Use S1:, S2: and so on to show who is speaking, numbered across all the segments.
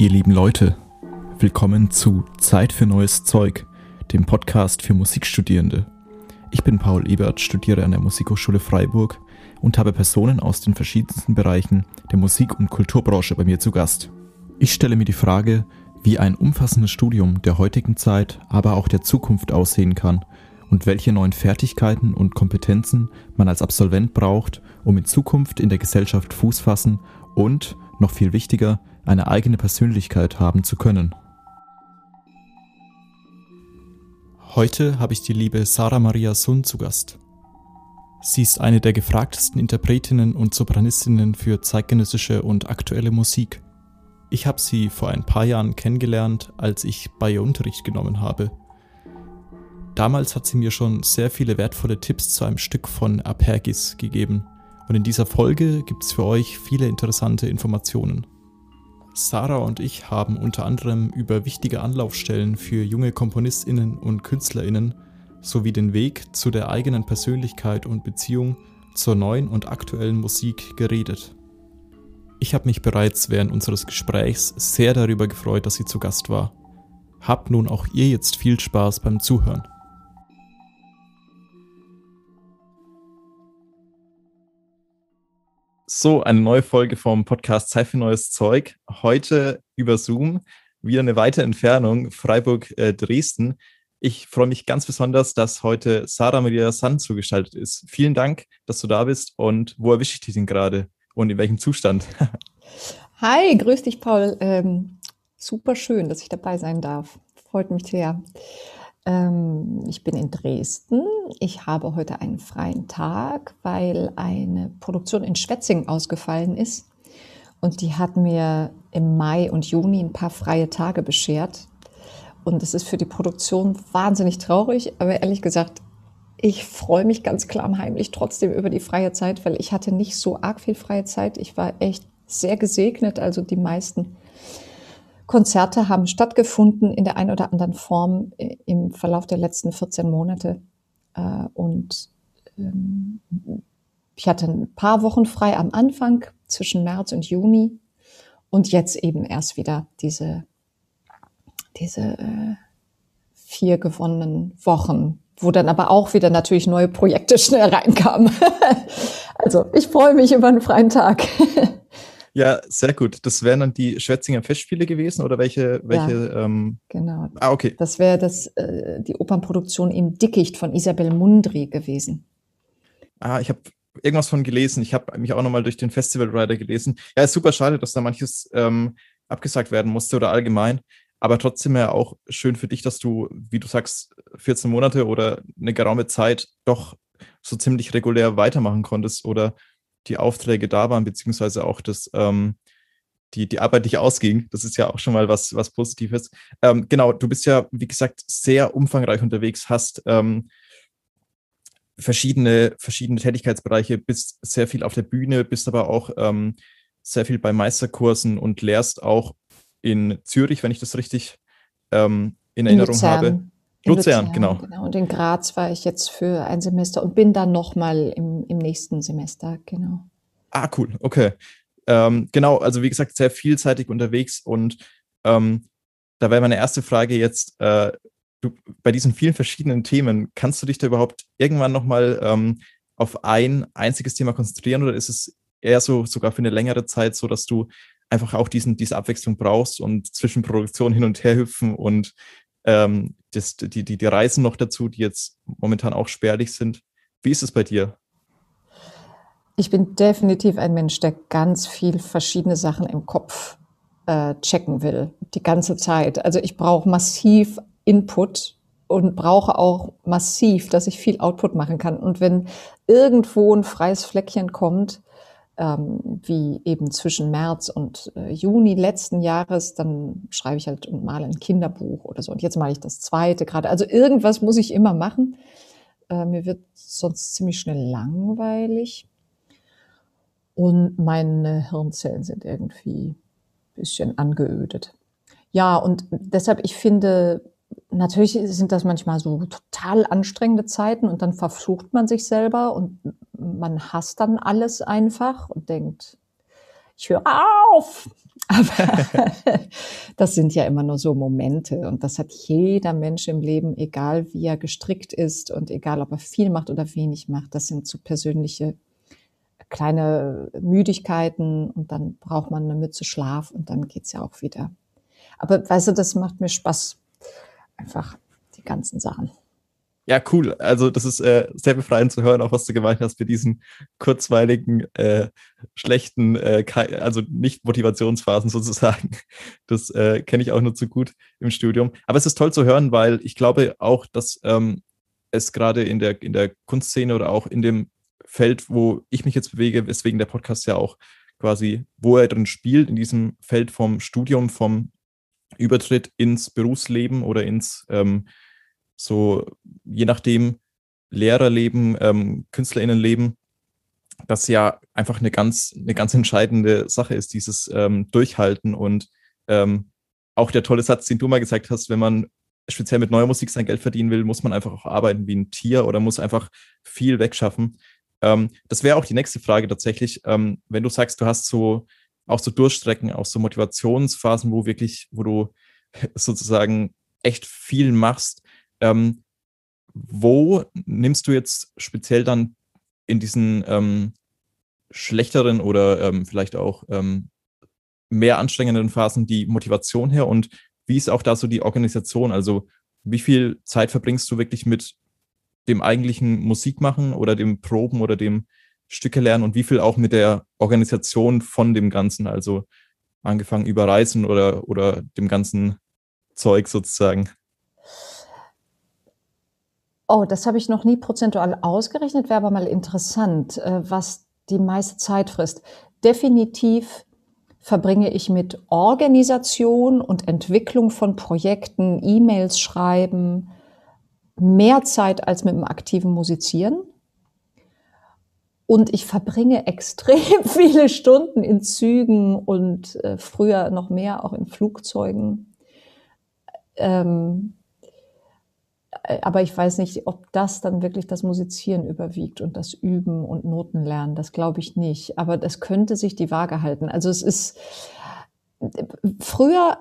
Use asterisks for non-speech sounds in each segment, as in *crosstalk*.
S1: ihr lieben Leute. Willkommen zu Zeit für neues Zeug, dem Podcast für Musikstudierende. Ich bin Paul Ebert, studiere an der Musikhochschule Freiburg und habe Personen aus den verschiedensten Bereichen der Musik- und Kulturbranche bei mir zu Gast. Ich stelle mir die Frage, wie ein umfassendes Studium der heutigen Zeit, aber auch der Zukunft aussehen kann und welche neuen Fertigkeiten und Kompetenzen man als Absolvent braucht, um in Zukunft in der Gesellschaft Fuß fassen und, noch viel wichtiger, eine eigene Persönlichkeit haben zu können. Heute habe ich die liebe Sarah Maria Sund zu Gast. Sie ist eine der gefragtesten Interpretinnen und Sopranistinnen für zeitgenössische und aktuelle Musik. Ich habe sie vor ein paar Jahren kennengelernt, als ich bei ihr Unterricht genommen habe. Damals hat sie mir schon sehr viele wertvolle Tipps zu einem Stück von Apergis gegeben und in dieser Folge gibt es für euch viele interessante Informationen. Sarah und ich haben unter anderem über wichtige Anlaufstellen für junge Komponistinnen und Künstlerinnen sowie den Weg zu der eigenen Persönlichkeit und Beziehung zur neuen und aktuellen Musik geredet. Ich habe mich bereits während unseres Gesprächs sehr darüber gefreut, dass sie zu Gast war. Habt nun auch ihr jetzt viel Spaß beim Zuhören. So, eine neue Folge vom Podcast Zeit für neues Zeug. Heute über Zoom, wieder eine weite Entfernung, Freiburg-Dresden. Äh, ich freue mich ganz besonders, dass heute Sarah Maria Sand zugeschaltet ist. Vielen Dank, dass du da bist und wo erwische ich dich denn gerade? und in welchem Zustand? *laughs*
S2: Hi, grüß dich, Paul. Ähm, super schön, dass ich dabei sein darf. Freut mich sehr. Ähm, ich bin in Dresden. Ich habe heute einen freien Tag, weil eine Produktion in Schwetzingen ausgefallen ist. Und die hat mir im Mai und Juni ein paar freie Tage beschert. Und es ist für die Produktion wahnsinnig traurig, aber ehrlich gesagt, ich freue mich ganz klammheimlich trotzdem über die freie Zeit, weil ich hatte nicht so arg viel freie Zeit. Ich war echt sehr gesegnet. Also die meisten Konzerte haben stattgefunden in der einen oder anderen Form äh, im Verlauf der letzten 14 Monate. Äh, und ähm, ich hatte ein paar Wochen frei am Anfang zwischen März und Juni und jetzt eben erst wieder diese, diese äh, vier gewonnenen Wochen wo dann aber auch wieder natürlich neue Projekte schnell reinkamen. *laughs* also ich freue mich über einen freien Tag. *laughs*
S1: Ja, sehr gut. Das wären dann die Schwetzinger Festspiele gewesen oder welche? welche
S2: ja, ähm genau. Ah, okay. Das wäre das, äh, die Opernproduktion im Dickicht von Isabel Mundry gewesen.
S1: Ah, ich habe irgendwas von gelesen. Ich habe mich auch nochmal durch den Festival Rider gelesen. Ja, ist super schade, dass da manches ähm, abgesagt werden musste oder allgemein aber trotzdem ja auch schön für dich, dass du, wie du sagst, 14 Monate oder eine geraume Zeit doch so ziemlich regulär weitermachen konntest oder die Aufträge da waren, beziehungsweise auch das, ähm, die, die Arbeit nicht ausging. Das ist ja auch schon mal was, was Positives. Ähm, genau, du bist ja, wie gesagt, sehr umfangreich unterwegs, hast ähm, verschiedene, verschiedene Tätigkeitsbereiche, bist sehr viel auf der Bühne, bist aber auch ähm, sehr viel bei Meisterkursen und lehrst auch in Zürich, wenn ich das richtig ähm, in Erinnerung Luzern. habe.
S2: Luzern, Luzern, genau. genau. Und in Graz war ich jetzt für ein Semester und bin dann nochmal im, im nächsten Semester, genau.
S1: Ah, cool, okay. Ähm, genau, also wie gesagt, sehr vielseitig unterwegs und ähm, da wäre meine erste Frage jetzt, äh, du, bei diesen vielen verschiedenen Themen, kannst du dich da überhaupt irgendwann nochmal ähm, auf ein einziges Thema konzentrieren oder ist es eher so sogar für eine längere Zeit so, dass du einfach auch diesen, diese Abwechslung brauchst und zwischen Produktion hin und her hüpfen und ähm, das, die, die, die Reisen noch dazu, die jetzt momentan auch spärlich sind. Wie ist es bei dir?
S2: Ich bin definitiv ein Mensch, der ganz viel verschiedene Sachen im Kopf äh, checken will, die ganze Zeit. Also ich brauche massiv Input und brauche auch massiv, dass ich viel Output machen kann. Und wenn irgendwo ein freies Fleckchen kommt, ähm, wie eben zwischen März und äh, Juni letzten Jahres, dann schreibe ich halt und male ein Kinderbuch oder so. Und jetzt male ich das zweite gerade. Also irgendwas muss ich immer machen. Äh, mir wird sonst ziemlich schnell langweilig. Und meine Hirnzellen sind irgendwie ein bisschen angeödet. Ja, und deshalb, ich finde, natürlich sind das manchmal so total anstrengende Zeiten und dann verflucht man sich selber und man hasst dann alles einfach und denkt, ich höre auf. *laughs* Aber das sind ja immer nur so Momente und das hat jeder Mensch im Leben, egal wie er gestrickt ist und egal ob er viel macht oder wenig macht. Das sind so persönliche kleine Müdigkeiten und dann braucht man eine Mütze Schlaf und dann geht's ja auch wieder. Aber weißt du, das macht mir Spaß. Einfach die ganzen Sachen.
S1: Ja, cool. Also das ist äh, sehr befreiend zu hören, auch was du gemeint hast für diesen kurzweiligen, äh, schlechten, äh, also nicht Motivationsphasen sozusagen. *laughs* Das äh, kenne ich auch nur zu gut im Studium. Aber es ist toll zu hören, weil ich glaube auch, dass ähm, es gerade in der, in der Kunstszene oder auch in dem Feld, wo ich mich jetzt bewege, weswegen der Podcast ja auch quasi, wo er drin spielt, in diesem Feld vom Studium, vom Übertritt ins Berufsleben oder ins ähm, so, je nachdem, Lehrerleben, ähm, KünstlerInnenleben, das ja einfach eine ganz, eine ganz entscheidende Sache ist, dieses ähm, Durchhalten und ähm, auch der tolle Satz, den du mal gesagt hast, wenn man speziell mit neuer Musik sein Geld verdienen will, muss man einfach auch arbeiten wie ein Tier oder muss einfach viel wegschaffen. Ähm, das wäre auch die nächste Frage tatsächlich. Ähm, wenn du sagst, du hast so auch so Durchstrecken, auch so Motivationsphasen, wo wirklich, wo du *laughs* sozusagen echt viel machst. Ähm, wo nimmst du jetzt speziell dann in diesen ähm, schlechteren oder ähm, vielleicht auch ähm, mehr anstrengenden Phasen die Motivation her und wie ist auch da so die Organisation? Also wie viel Zeit verbringst du wirklich mit dem eigentlichen Musikmachen oder dem Proben oder dem Stücke lernen und wie viel auch mit der Organisation von dem Ganzen, also angefangen über Reisen oder, oder dem ganzen Zeug sozusagen?
S2: Oh, das habe ich noch nie prozentual ausgerechnet, wäre aber mal interessant, äh, was die meiste Zeit frisst. Definitiv verbringe ich mit Organisation und Entwicklung von Projekten, E-Mails schreiben, mehr Zeit als mit dem aktiven Musizieren. Und ich verbringe *laughs* extrem viele Stunden in Zügen und äh, früher noch mehr auch in Flugzeugen. Ähm, äh, aber ich weiß nicht, ob das dann wirklich das Musizieren überwiegt und das Üben und Noten lernen. Das glaube ich nicht. Aber das könnte sich die Waage halten. Also es ist früher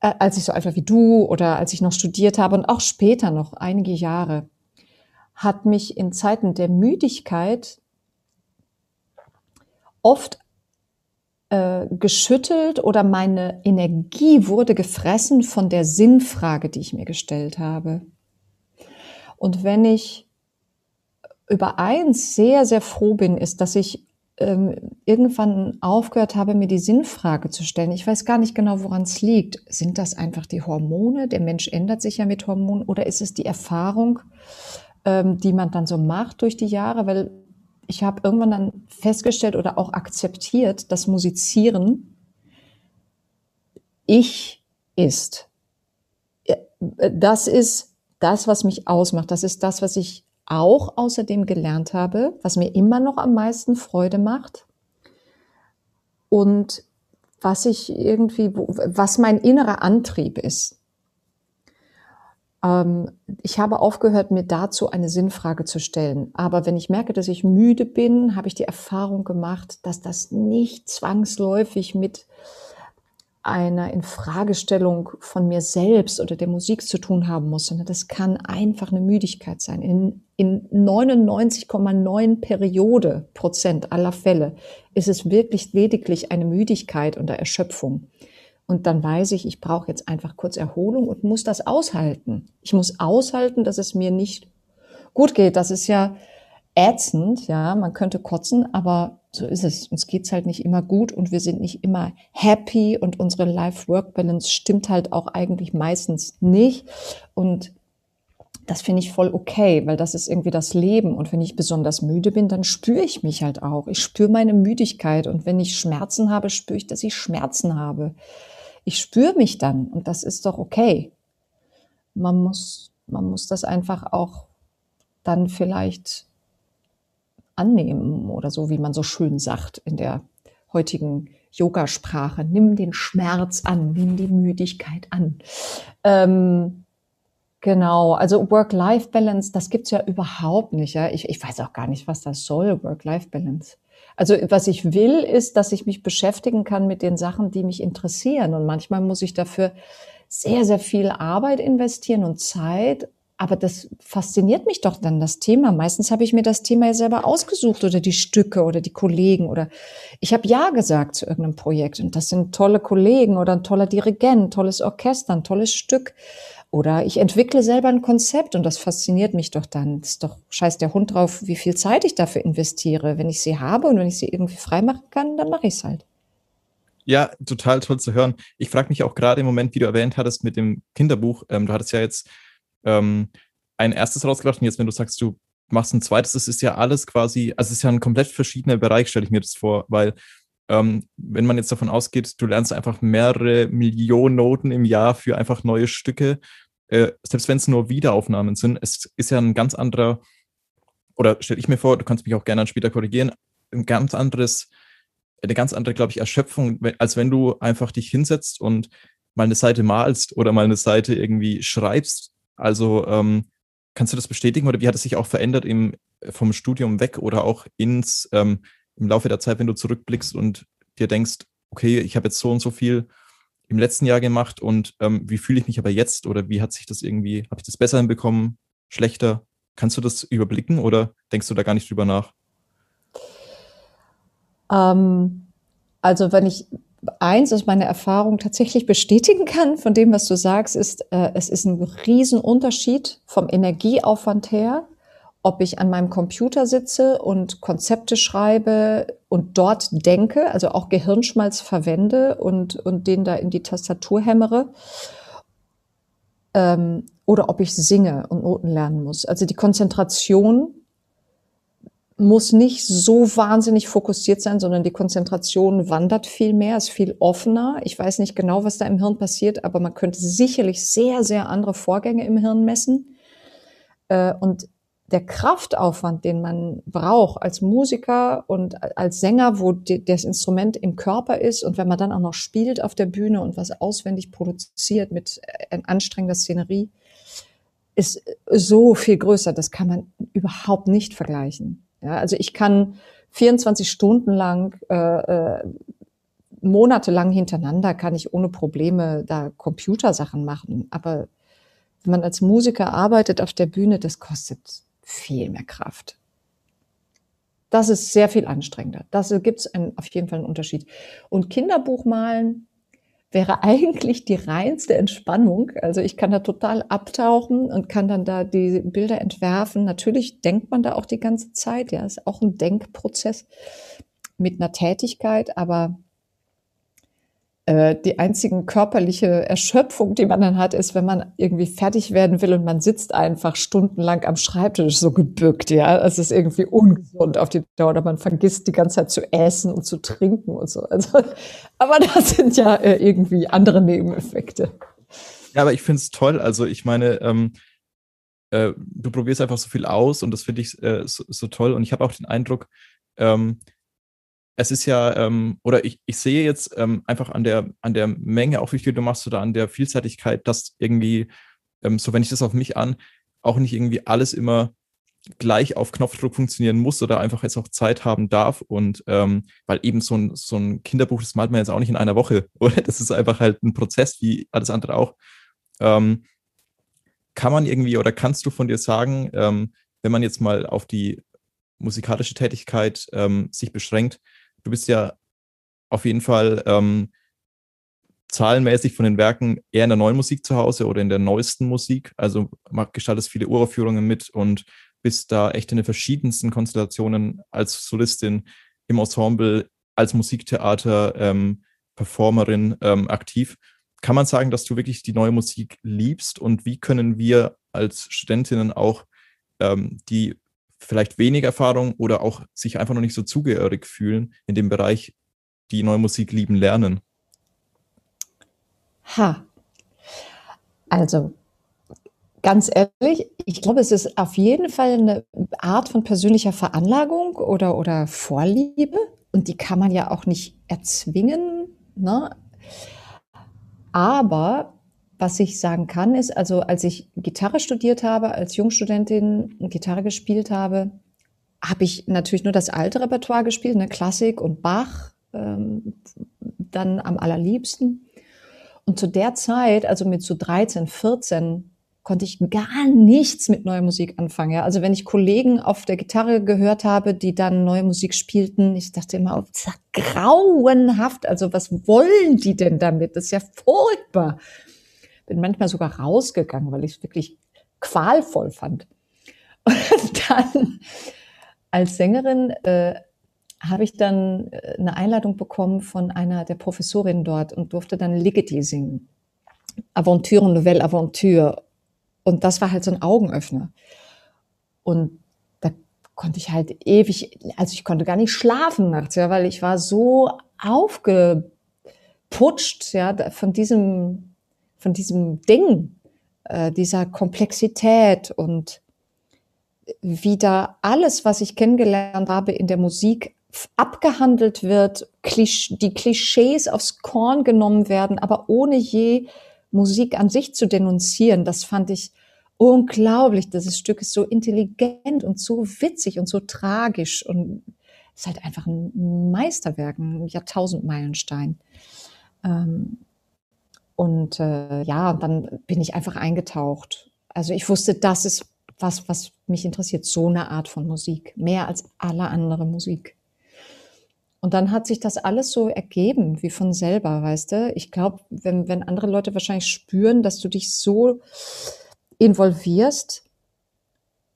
S2: äh, als ich so einfach wie du oder als ich noch studiert habe und auch später noch einige Jahre, hat mich in Zeiten der Müdigkeit oft äh, geschüttelt oder meine Energie wurde gefressen von der Sinnfrage, die ich mir gestellt habe. Und wenn ich über eins sehr, sehr froh bin, ist, dass ich ähm, irgendwann aufgehört habe, mir die Sinnfrage zu stellen. Ich weiß gar nicht genau, woran es liegt. Sind das einfach die Hormone? Der Mensch ändert sich ja mit Hormonen. Oder ist es die Erfahrung, ähm, die man dann so macht durch die Jahre? Weil ich habe irgendwann dann festgestellt oder auch akzeptiert, dass Musizieren ich ist. Das ist das, was mich ausmacht. Das ist das, was ich auch außerdem gelernt habe, was mir immer noch am meisten Freude macht und was ich irgendwie, was mein innerer Antrieb ist. Ähm, ich habe aufgehört, mir dazu eine Sinnfrage zu stellen. Aber wenn ich merke, dass ich müde bin, habe ich die Erfahrung gemacht, dass das nicht zwangsläufig mit einer Infragestellung von mir selbst oder der Musik zu tun haben muss, sondern das kann einfach eine Müdigkeit sein. In, in 99,9 Periode Prozent aller Fälle ist es wirklich lediglich eine Müdigkeit und Erschöpfung. Und dann weiß ich, ich brauche jetzt einfach kurz Erholung und muss das aushalten. Ich muss aushalten, dass es mir nicht gut geht. Das ist ja ätzend, ja, man könnte kotzen, aber so ist es. Uns geht's halt nicht immer gut und wir sind nicht immer happy und unsere Life-Work-Balance stimmt halt auch eigentlich meistens nicht. Und das finde ich voll okay, weil das ist irgendwie das Leben. Und wenn ich besonders müde bin, dann spüre ich mich halt auch. Ich spüre meine Müdigkeit. Und wenn ich Schmerzen habe, spüre ich, dass ich Schmerzen habe. Ich spüre mich dann und das ist doch okay. Man muss, man muss das einfach auch dann vielleicht annehmen oder so, wie man so schön sagt in der heutigen Yogasprache. Nimm den Schmerz an, nimm die Müdigkeit an. Ähm, genau, also Work-Life-Balance, das gibt's ja überhaupt nicht. Ja? Ich, ich weiß auch gar nicht, was das soll, Work-Life-Balance. Also was ich will, ist, dass ich mich beschäftigen kann mit den Sachen, die mich interessieren. Und manchmal muss ich dafür sehr, sehr viel Arbeit investieren und Zeit. Aber das fasziniert mich doch dann, das Thema. Meistens habe ich mir das Thema ja selber ausgesucht oder die Stücke oder die Kollegen oder ich habe Ja gesagt zu irgendeinem Projekt und das sind tolle Kollegen oder ein toller Dirigent, tolles Orchester, ein tolles Stück. Oder ich entwickle selber ein Konzept und das fasziniert mich doch dann. Ist doch scheiß der Hund drauf, wie viel Zeit ich dafür investiere. Wenn ich sie habe und wenn ich sie irgendwie freimachen kann, dann mache ich es halt.
S1: Ja, total toll zu hören. Ich frage mich auch gerade im Moment, wie du erwähnt hattest mit dem Kinderbuch. Ähm, du hattest ja jetzt ähm, ein erstes rausgebracht und jetzt, wenn du sagst, du machst ein zweites, das ist ja alles quasi, also es ist ja ein komplett verschiedener Bereich, stelle ich mir das vor, weil ähm, wenn man jetzt davon ausgeht, du lernst einfach mehrere Millionen Noten im Jahr für einfach neue Stücke, äh, selbst wenn es nur Wiederaufnahmen sind, es ist ja ein ganz anderer, oder stelle ich mir vor, du kannst mich auch gerne dann später korrigieren, ein ganz anderes, eine ganz andere, glaube ich, Erschöpfung, als wenn du einfach dich hinsetzt und mal eine Seite malst oder mal eine Seite irgendwie schreibst. Also ähm, kannst du das bestätigen oder wie hat es sich auch verändert im, vom Studium weg oder auch ins ähm, im Laufe der Zeit, wenn du zurückblickst und dir denkst, okay, ich habe jetzt so und so viel im letzten Jahr gemacht und ähm, wie fühle ich mich aber jetzt oder wie hat sich das irgendwie, habe ich das besser hinbekommen, schlechter? Kannst du das überblicken oder denkst du da gar nicht drüber nach?
S2: Ähm, also wenn ich eins aus meiner Erfahrung tatsächlich bestätigen kann von dem, was du sagst, ist, äh, es ist ein Riesenunterschied vom Energieaufwand her ob ich an meinem Computer sitze und Konzepte schreibe und dort denke, also auch Gehirnschmalz verwende und, und den da in die Tastatur hämmere, ähm, oder ob ich singe und Noten lernen muss. Also die Konzentration muss nicht so wahnsinnig fokussiert sein, sondern die Konzentration wandert viel mehr, ist viel offener. Ich weiß nicht genau, was da im Hirn passiert, aber man könnte sicherlich sehr, sehr andere Vorgänge im Hirn messen. Äh, und der Kraftaufwand, den man braucht als Musiker und als Sänger, wo das Instrument im Körper ist und wenn man dann auch noch spielt auf der Bühne und was auswendig produziert mit äh, anstrengender Szenerie, ist so viel größer. Das kann man überhaupt nicht vergleichen. Ja, also ich kann 24 Stunden lang, äh, äh, monatelang hintereinander, kann ich ohne Probleme da Computersachen machen. Aber wenn man als Musiker arbeitet auf der Bühne, das kostet viel mehr Kraft. Das ist sehr viel anstrengender. Da gibt es auf jeden Fall einen Unterschied. Und Kinderbuch malen wäre *laughs* eigentlich die reinste Entspannung. Also ich kann da total abtauchen und kann dann da die Bilder entwerfen. Natürlich denkt man da auch die ganze Zeit. Ja, ist auch ein Denkprozess mit einer Tätigkeit, aber die einzigen körperliche Erschöpfung, die man dann hat, ist, wenn man irgendwie fertig werden will und man sitzt einfach stundenlang am Schreibtisch so gebückt, ja. Es ist irgendwie ungesund auf die Dauer oder man vergisst die ganze Zeit zu essen und zu trinken und so. Also, *laughs* aber das sind ja äh, irgendwie andere Nebeneffekte.
S1: Ja, aber ich finde es toll. Also ich meine, ähm, äh, du probierst einfach so viel aus und das finde ich äh, so, so, toll. Und ich habe auch den Eindruck, ähm, es ist ja, ähm, oder ich, ich sehe jetzt ähm, einfach an der, an der Menge, auch wie viel du machst oder an der Vielseitigkeit, dass irgendwie, ähm, so wenn ich das auf mich an, auch nicht irgendwie alles immer gleich auf Knopfdruck funktionieren muss oder einfach jetzt auch Zeit haben darf. Und ähm, weil eben so ein, so ein Kinderbuch, das malt man jetzt auch nicht in einer Woche, *laughs* oder? Das ist einfach halt ein Prozess, wie alles andere auch. Ähm, kann man irgendwie oder kannst du von dir sagen, ähm, wenn man jetzt mal auf die musikalische Tätigkeit sich beschränkt, du bist ja auf jeden Fall ähm, zahlenmäßig von den Werken eher in der neuen Musik zu Hause oder in der neuesten Musik. Also gestaltest viele Uraufführungen mit und bist da echt in den verschiedensten Konstellationen als Solistin im Ensemble, als Musiktheater, ähm, Performerin ähm, aktiv. Kann man sagen, dass du wirklich die neue Musik liebst und wie können wir als Studentinnen auch ähm, die vielleicht wenig Erfahrung oder auch sich einfach noch nicht so zugehörig fühlen in dem Bereich, die neue Musik lieben lernen?
S2: Ha. Also, ganz ehrlich, ich glaube, es ist auf jeden Fall eine Art von persönlicher Veranlagung oder, oder Vorliebe. Und die kann man ja auch nicht erzwingen. Ne? Aber was ich sagen kann, ist, also als ich Gitarre studiert habe, als Jungstudentin Gitarre gespielt habe, habe ich natürlich nur das alte Repertoire gespielt, ne, Klassik und Bach, ähm, dann am allerliebsten. Und zu der Zeit, also mit so 13, 14, konnte ich gar nichts mit neuer Musik anfangen. Ja? Also wenn ich Kollegen auf der Gitarre gehört habe, die dann neue Musik spielten, ich dachte immer, oh, das ist ja grauenhaft. Also was wollen die denn damit? Das ist ja furchtbar. Bin manchmal sogar rausgegangen, weil ich es wirklich qualvoll fand. *laughs* Und dann als Sängerin äh, habe ich dann äh, eine Einladung bekommen von einer der Professorinnen dort und durfte dann Ligeti singen. Aventure, Nouvelle Aventure. Und das war halt so ein Augenöffner. Und da konnte ich halt ewig, also ich konnte gar nicht schlafen nachts, ja, weil ich war so aufgeputscht, ja, von diesem, von diesem Ding, äh, dieser Komplexität und wie da alles, was ich kennengelernt habe in der Musik, abgehandelt wird, die Klischees aufs Korn genommen werden, aber ohne je Musik an sich zu denunzieren. Das fand ich unglaublich. Das Stück ist so intelligent und so witzig und so tragisch und ist halt einfach ein Meisterwerk, ein Jahrtausendmeilenstein. Ähm, und äh, ja, dann bin ich einfach eingetaucht. Also ich wusste, das ist was, was mich interessiert, so eine Art von Musik, mehr als alle andere Musik. Und dann hat sich das alles so ergeben, wie von selber, weißt du? Ich glaube, wenn, wenn andere Leute wahrscheinlich spüren, dass du dich so involvierst,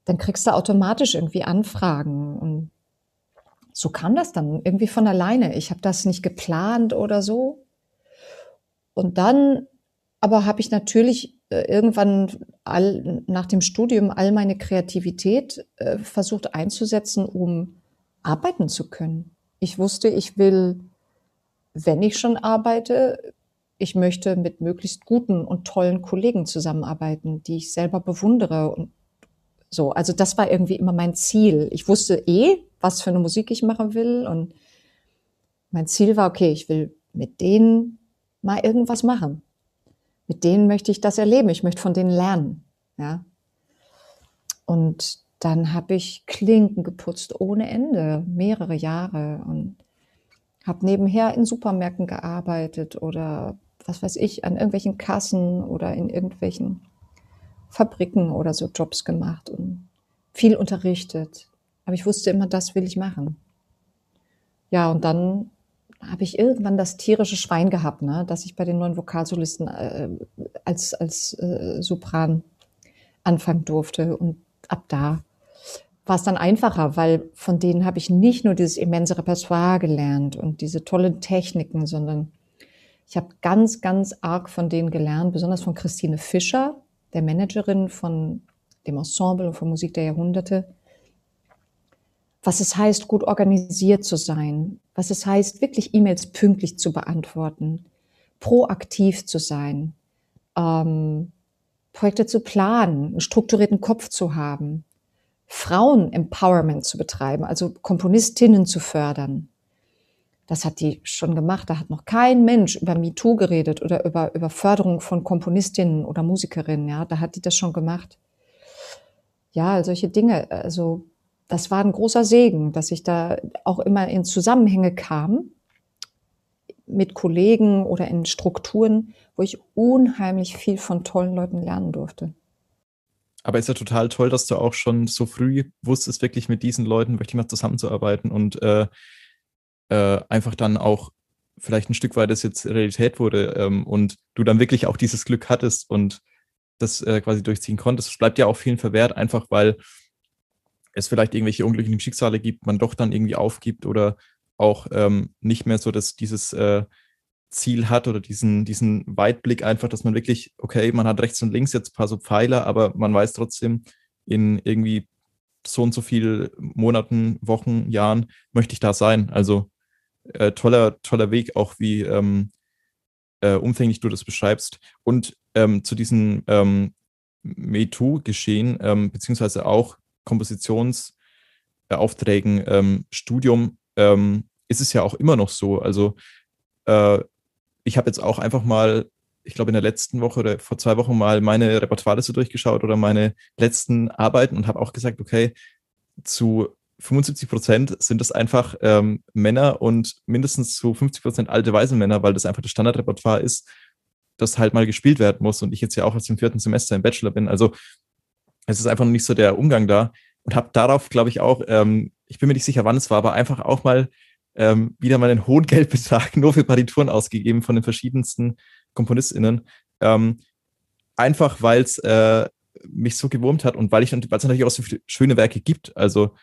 S2: dann kriegst du automatisch irgendwie Anfragen. Und so kam das dann irgendwie von alleine. Ich habe das nicht geplant oder so. Und dann aber habe ich natürlich äh, irgendwann all, nach dem Studium all meine Kreativität äh, versucht einzusetzen, um arbeiten zu können. Ich wusste, ich will, wenn ich schon arbeite, ich möchte mit möglichst guten und tollen Kollegen zusammenarbeiten, die ich selber bewundere und so. Also das war irgendwie immer mein Ziel. Ich wusste eh, was für eine Musik ich machen will und mein Ziel war, okay, ich will mit denen mal irgendwas machen. Mit denen möchte ich das erleben. Ich möchte von denen lernen, ja. Und dann habe ich Klinken geputzt ohne Ende, mehrere Jahre und habe nebenher in Supermärkten gearbeitet oder was weiß ich, an irgendwelchen Kassen oder in irgendwelchen Fabriken oder so Jobs gemacht und viel unterrichtet. Aber ich wusste immer, das will ich machen. Ja, und dann habe ich irgendwann das tierische Schwein gehabt, ne, dass ich bei den neuen Vokalsolisten äh, als, als äh, Sopran anfangen durfte. Und ab da war es dann einfacher, weil von denen habe ich nicht nur dieses immense Repertoire gelernt und diese tollen Techniken, sondern ich habe ganz, ganz arg von denen gelernt, besonders von Christine Fischer, der Managerin von dem Ensemble und von Musik der Jahrhunderte, was es heißt, gut organisiert zu sein, was es heißt, wirklich E-Mails pünktlich zu beantworten, proaktiv zu sein, ähm, Projekte zu planen, einen strukturierten Kopf zu haben, Frauen-Empowerment zu betreiben, also Komponistinnen zu fördern. Das hat die schon gemacht. Da hat noch kein Mensch über MeToo geredet oder über, über Förderung von Komponistinnen oder Musikerinnen. Ja, da hat die das schon gemacht. Ja, solche Dinge. Also, das war ein großer Segen, dass ich da auch immer in Zusammenhänge kam mit Kollegen oder in Strukturen, wo ich unheimlich viel von tollen Leuten lernen durfte.
S1: Aber ist ja total toll, dass du auch schon so früh wusstest, wirklich mit diesen Leuten wirklich mal zusammenzuarbeiten und äh, äh, einfach dann auch vielleicht ein Stück weit das jetzt Realität wurde ähm, und du dann wirklich auch dieses Glück hattest und das äh, quasi durchziehen konntest. Es bleibt ja auch vielen verwehrt, einfach weil es vielleicht irgendwelche unglücklichen Schicksale gibt, man doch dann irgendwie aufgibt oder auch ähm, nicht mehr so dass dieses äh, Ziel hat oder diesen, diesen Weitblick einfach, dass man wirklich, okay, man hat rechts und links jetzt ein paar so Pfeiler, aber man weiß trotzdem, in irgendwie so und so viel Monaten, Wochen, Jahren möchte ich da sein. Also äh, toller, toller Weg, auch wie ähm, äh, umfänglich du das beschreibst. Und ähm, zu diesem ähm, MeToo-Geschehen, ähm, beziehungsweise auch Kompositionsaufträgen, ähm, Studium, ähm, ist es ja auch immer noch so. Also äh, ich habe jetzt auch einfach mal, ich glaube in der letzten Woche oder vor zwei Wochen mal meine Repertoire so durchgeschaut oder meine letzten Arbeiten und habe auch gesagt, okay, zu 75 Prozent sind es einfach ähm, Männer und mindestens zu 50 Prozent alte weiße Männer, weil das einfach das Standardrepertoire ist, das halt mal gespielt werden muss. Und ich jetzt ja auch aus dem vierten Semester im Bachelor bin. Also es ist einfach noch nicht so der Umgang da und habe darauf, glaube ich, auch, ähm, ich bin mir nicht sicher, wann es war, aber einfach auch mal ähm, wieder mal einen hohen *laughs* Geldbetrag nur für Partituren ausgegeben von den verschiedensten KomponistInnen. Ähm, einfach weil es äh, mich so gewurmt hat und weil ich weil es natürlich auch so viele schöne Werke gibt. Also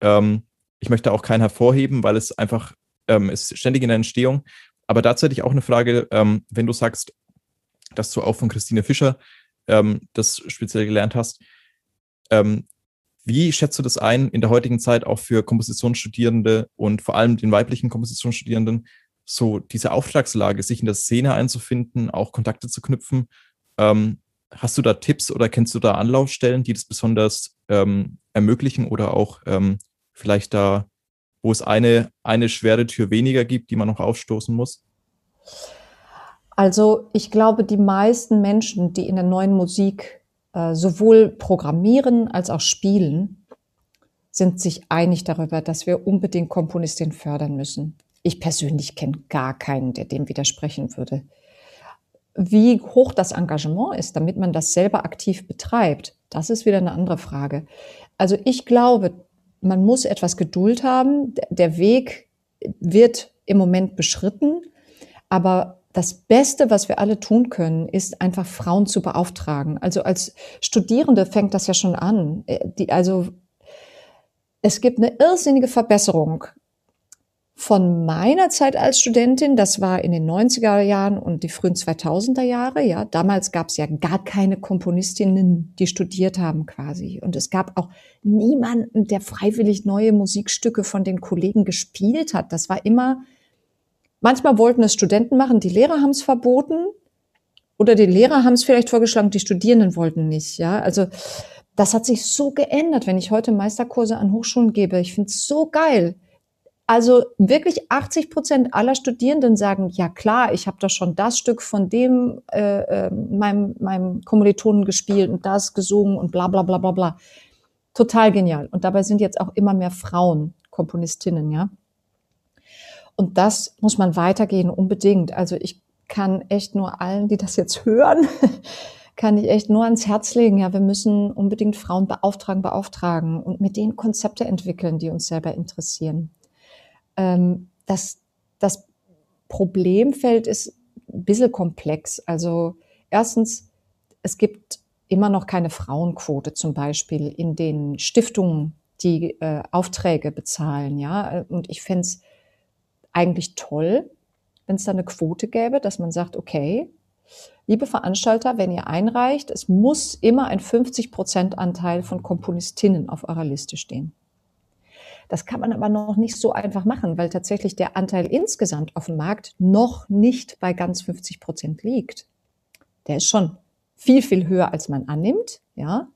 S1: ähm, ich möchte auch keinen hervorheben, weil es einfach ähm, ist ständig in der Entstehung. Aber dazu hätte ich auch eine Frage, ähm, wenn du sagst, dass du auch von Christine Fischer ähm, das speziell gelernt hast. Ähm, wie schätzt du das ein in der heutigen Zeit auch für Kompositionsstudierende und vor allem den weiblichen Kompositionsstudierenden, so diese Auftragslage, sich in der Szene einzufinden, auch Kontakte zu knüpfen? Ähm, hast du da Tipps oder kennst du da Anlaufstellen, die das besonders ähm, ermöglichen oder auch ähm, vielleicht da, wo es eine, eine schwere Tür weniger gibt, die man noch aufstoßen muss?
S2: Also ich glaube, die meisten Menschen, die in der neuen Musik äh, sowohl programmieren als auch spielen, sind sich einig darüber, dass wir unbedingt Komponistinnen fördern müssen. Ich persönlich kenne gar keinen, der dem widersprechen würde. Wie hoch das Engagement ist, damit man das selber aktiv betreibt, das ist wieder eine andere Frage. Also ich glaube, man muss etwas Geduld haben. Der Weg wird im Moment beschritten, aber das Beste, was wir alle tun können, ist einfach Frauen zu beauftragen. Also als Studierende fängt das ja schon an. Äh, die, also es gibt eine irrsinnige Verbesserung von meiner Zeit als Studentin, das war in den 90er Jahren und die frühen 2000er Jahre, ja, damals gab es ja gar keine Komponistinnen, die studiert haben quasi. Und es gab auch niemanden, der freiwillig neue Musikstücke von den Kollegen gespielt hat. Das war immer Manchmal wollten es Studenten machen, die Lehrer haben es verboten oder die Lehrer haben es vielleicht vorgeschlagen, die Studierenden wollten nicht. Ja, also das hat sich so geändert, wenn ich heute Meisterkurse an Hochschulen gebe. Ich finde es so geil. Also wirklich 80 Prozent aller Studierenden sagen, ja klar, ich habe doch schon das Stück von dem äh, äh, meinem, meinem Kommilitonen gespielt und das gesungen und bla bla bla bla bla. Total genial. Und dabei sind jetzt auch immer mehr Frauen Komponistinnen, ja. Und das muss man weitergehen, unbedingt. Also ich kann echt nur allen, die das jetzt hören, *laughs* kann ich echt nur ans Herz legen. Ja, wir müssen unbedingt Frauen beauftragen, beauftragen und mit denen Konzepte entwickeln, die uns selber interessieren. Ähm, das, das Problemfeld ist ein bisschen komplex. Also erstens, es gibt immer noch keine Frauenquote zum Beispiel in den Stiftungen, die äh, Aufträge bezahlen. Ja, und ich fände es eigentlich toll, wenn es da eine Quote gäbe, dass man sagt, okay, liebe Veranstalter, wenn ihr einreicht, es muss immer ein 50% Anteil von Komponistinnen auf eurer Liste stehen. Das kann man aber noch nicht so einfach machen, weil tatsächlich der Anteil insgesamt auf dem Markt noch nicht bei ganz 50 Prozent liegt. Der ist schon viel, viel höher, als man annimmt, ja.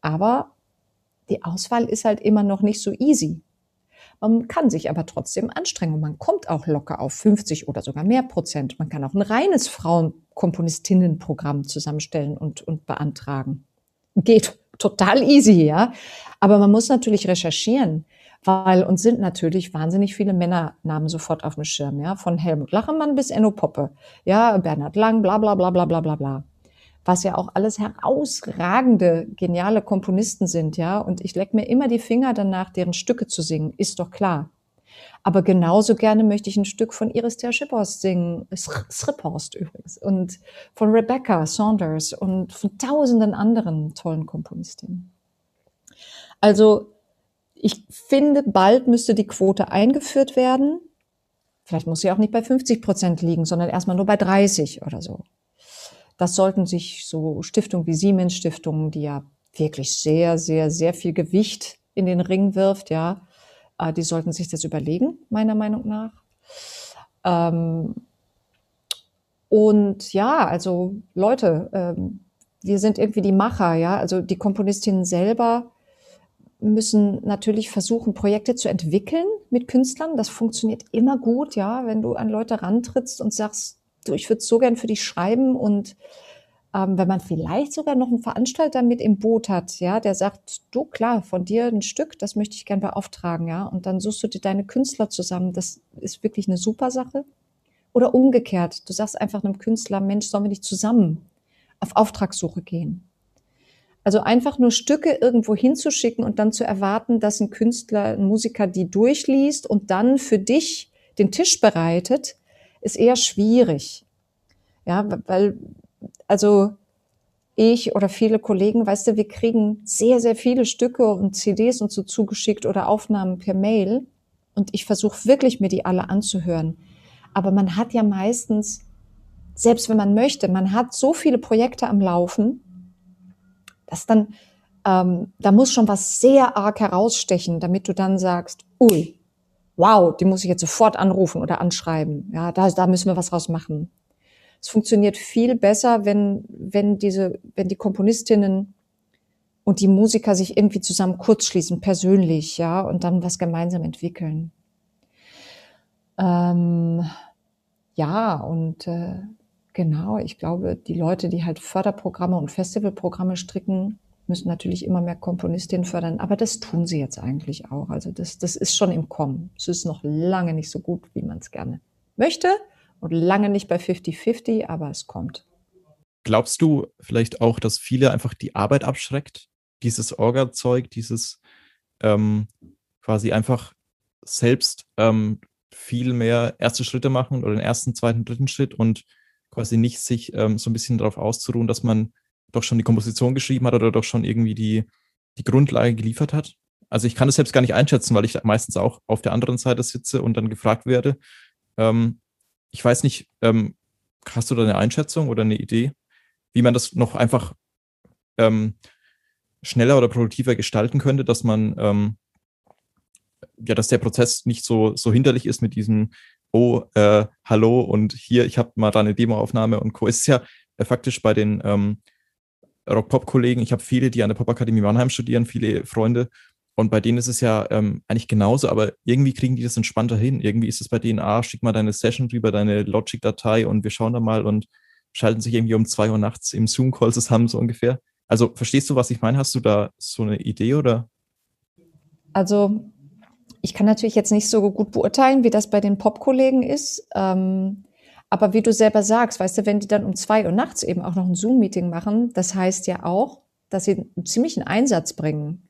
S2: Aber die Auswahl ist halt immer noch nicht so easy. Man kann sich aber trotzdem anstrengen und man kommt auch locker auf 50 oder sogar mehr Prozent. Man kann auch ein reines Frauenkomponistinnenprogramm zusammenstellen und, und beantragen. Geht total easy, ja. Aber man muss natürlich recherchieren, weil uns sind natürlich wahnsinnig viele Männernamen sofort auf dem Schirm, ja. Von Helmut Lachemann bis Enno Poppe, ja, Bernhard Lang, bla, bla, bla, bla, bla, bla, bla was ja auch alles herausragende, geniale Komponisten sind, ja. Und ich leck mir immer die Finger danach, deren Stücke zu singen, ist doch klar. Aber genauso gerne möchte ich ein Stück von Iris Ter Schiphorst singen, Sriphorst übrigens, und von Rebecca Saunders und von tausenden anderen tollen Komponistinnen. Also, ich finde, bald müsste die Quote eingeführt werden. Vielleicht muss sie auch nicht bei 50 Prozent liegen, sondern erstmal nur bei 30 oder so. Das sollten sich so Stiftungen wie Siemens Stiftungen, die ja wirklich sehr, sehr, sehr viel Gewicht in den Ring wirft, ja, äh, die sollten sich das überlegen, meiner Meinung nach. Ähm, und ja, also Leute, ähm, wir sind irgendwie die Macher, ja, also die Komponistinnen selber müssen natürlich versuchen, Projekte zu entwickeln mit Künstlern. Das funktioniert immer gut, ja, wenn du an Leute rantrittst und sagst, du, ich würde so gern für dich schreiben und ähm, wenn man vielleicht sogar noch einen Veranstalter mit im Boot hat, ja, der sagt, du klar, von dir ein Stück, das möchte ich gern beauftragen, ja, und dann suchst du dir deine Künstler zusammen, das ist wirklich eine super Sache. Oder umgekehrt, du sagst einfach einem Künstler, Mensch, sollen wir nicht zusammen auf Auftragssuche gehen? Also einfach nur Stücke irgendwo hinzuschicken und dann zu erwarten, dass ein Künstler, ein Musiker die durchliest und dann für dich den Tisch bereitet, ist eher schwierig. Ja, weil, also ich oder viele Kollegen, weißt du, wir kriegen sehr, sehr viele Stücke und CDs und so zugeschickt oder Aufnahmen per Mail. Und ich versuche wirklich, mir die alle anzuhören. Aber man hat ja meistens, selbst wenn man möchte, man hat so viele Projekte am Laufen, dass dann, ähm, da muss schon was sehr arg herausstechen, damit du dann sagst, ui, wow, die muss ich jetzt sofort anrufen oder anschreiben. Ja, da, da müssen wir was draus machen. Es funktioniert viel besser, wenn, wenn diese, wenn die Komponistinnen und die Musiker sich irgendwie zusammen kurzschließen, persönlich, ja, und dann was gemeinsam entwickeln. Ähm, ja, und äh, Genau, ich glaube, die Leute, die halt Förderprogramme und Festivalprogramme stricken, müssen natürlich immer mehr Komponistinnen fördern, aber das tun sie jetzt eigentlich auch. Also das, das ist schon im Kommen. Es ist noch lange nicht so gut, wie man es gerne möchte und lange nicht bei 50-50, aber es kommt.
S1: Glaubst du vielleicht auch, dass viele einfach die Arbeit abschreckt? Dieses Orga-Zeug, dieses ähm, quasi einfach selbst ähm, viel mehr erste Schritte machen oder den ersten, zweiten, dritten Schritt und quasi nicht sich ähm, so ein bisschen darauf auszuruhen, dass man doch schon die Komposition geschrieben hat oder doch schon irgendwie die, die Grundlage geliefert hat. Also ich kann das selbst gar nicht einschätzen, weil ich meistens auch auf der anderen Seite sitze und dann gefragt werde. Ähm, ich weiß nicht, ähm, hast du da eine Einschätzung oder eine Idee, wie man das noch einfach ähm, schneller oder produktiver gestalten könnte, dass man ähm, ja, dass der Prozess nicht so, so hinderlich ist mit diesem oh, äh, hallo und hier, ich habe mal da eine Demoaufnahme und Co. Es ist ja äh, faktisch bei den ähm, Rock-Pop-Kollegen, ich habe viele, die an der Popakademie Mannheim studieren, viele Freunde. Und bei denen ist es ja ähm, eigentlich genauso, aber irgendwie kriegen die das entspannter hin. Irgendwie ist es bei denen, ah, schick mal deine Session drüber, deine Logic-Datei und wir schauen da mal und schalten sich irgendwie um zwei Uhr nachts im Zoom-Call zusammen, so ungefähr. Also verstehst du, was ich meine? Hast du da so eine Idee oder?
S2: Also ich kann natürlich jetzt nicht so gut beurteilen, wie das bei den Pop-Kollegen ist. Ähm, aber wie du selber sagst, weißt du, wenn die dann um zwei Uhr nachts eben auch noch ein Zoom-Meeting machen, das heißt ja auch, dass sie einen ziemlichen Einsatz bringen.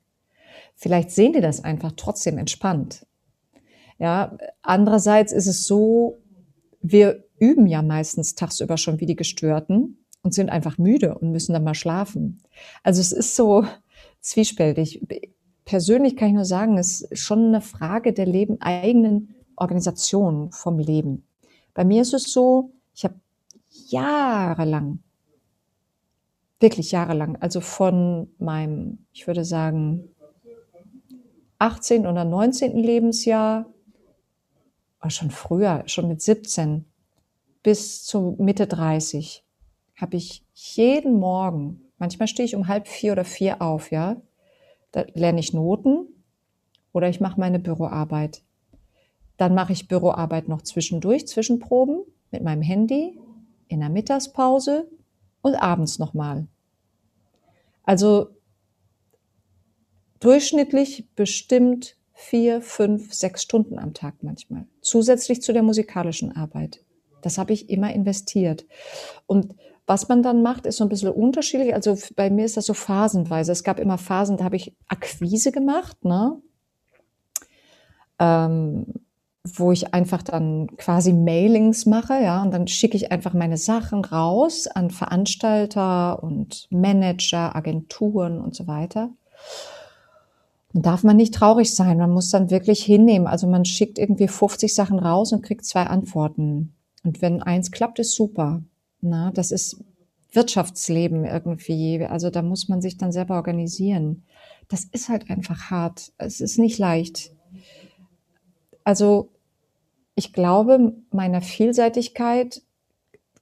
S2: Vielleicht sehen die das einfach trotzdem entspannt. Ja, andererseits ist es so, wir üben ja meistens tagsüber schon wie die Gestörten und sind einfach müde und müssen dann mal schlafen. Also es ist so zwiespältig persönlich kann ich nur sagen, es ist schon eine Frage der Leben, eigenen Organisation vom Leben. Bei mir ist es so, ich habe jahrelang, wirklich jahrelang, also von meinem, ich würde sagen, 18. oder 19. Lebensjahr, oder schon früher, schon mit 17 bis zu Mitte 30, habe ich jeden Morgen, manchmal stehe ich um halb vier oder vier auf, ja, da lerne ich Noten oder ich mache meine Büroarbeit. Dann mache ich Büroarbeit noch zwischendurch, Zwischenproben mit meinem Handy, in der Mittagspause und abends nochmal. Also durchschnittlich bestimmt vier, fünf, sechs Stunden am Tag manchmal. Zusätzlich zu der musikalischen Arbeit. Das habe ich immer investiert. Und was man dann macht, ist so ein bisschen unterschiedlich. Also bei mir ist das so phasenweise. Es gab immer Phasen, da habe ich Akquise gemacht, ne? Ähm, wo ich einfach dann quasi Mailings mache, ja, und dann schicke ich einfach meine Sachen raus an Veranstalter und Manager, Agenturen und so weiter. Dann darf man nicht traurig sein, man muss dann wirklich hinnehmen. Also man schickt irgendwie 50 Sachen raus und kriegt zwei Antworten. Und wenn eins klappt, ist super. Na, das ist Wirtschaftsleben irgendwie. Also da muss man sich dann selber organisieren. Das ist halt einfach hart. Es ist nicht leicht. Also ich glaube, meiner Vielseitigkeit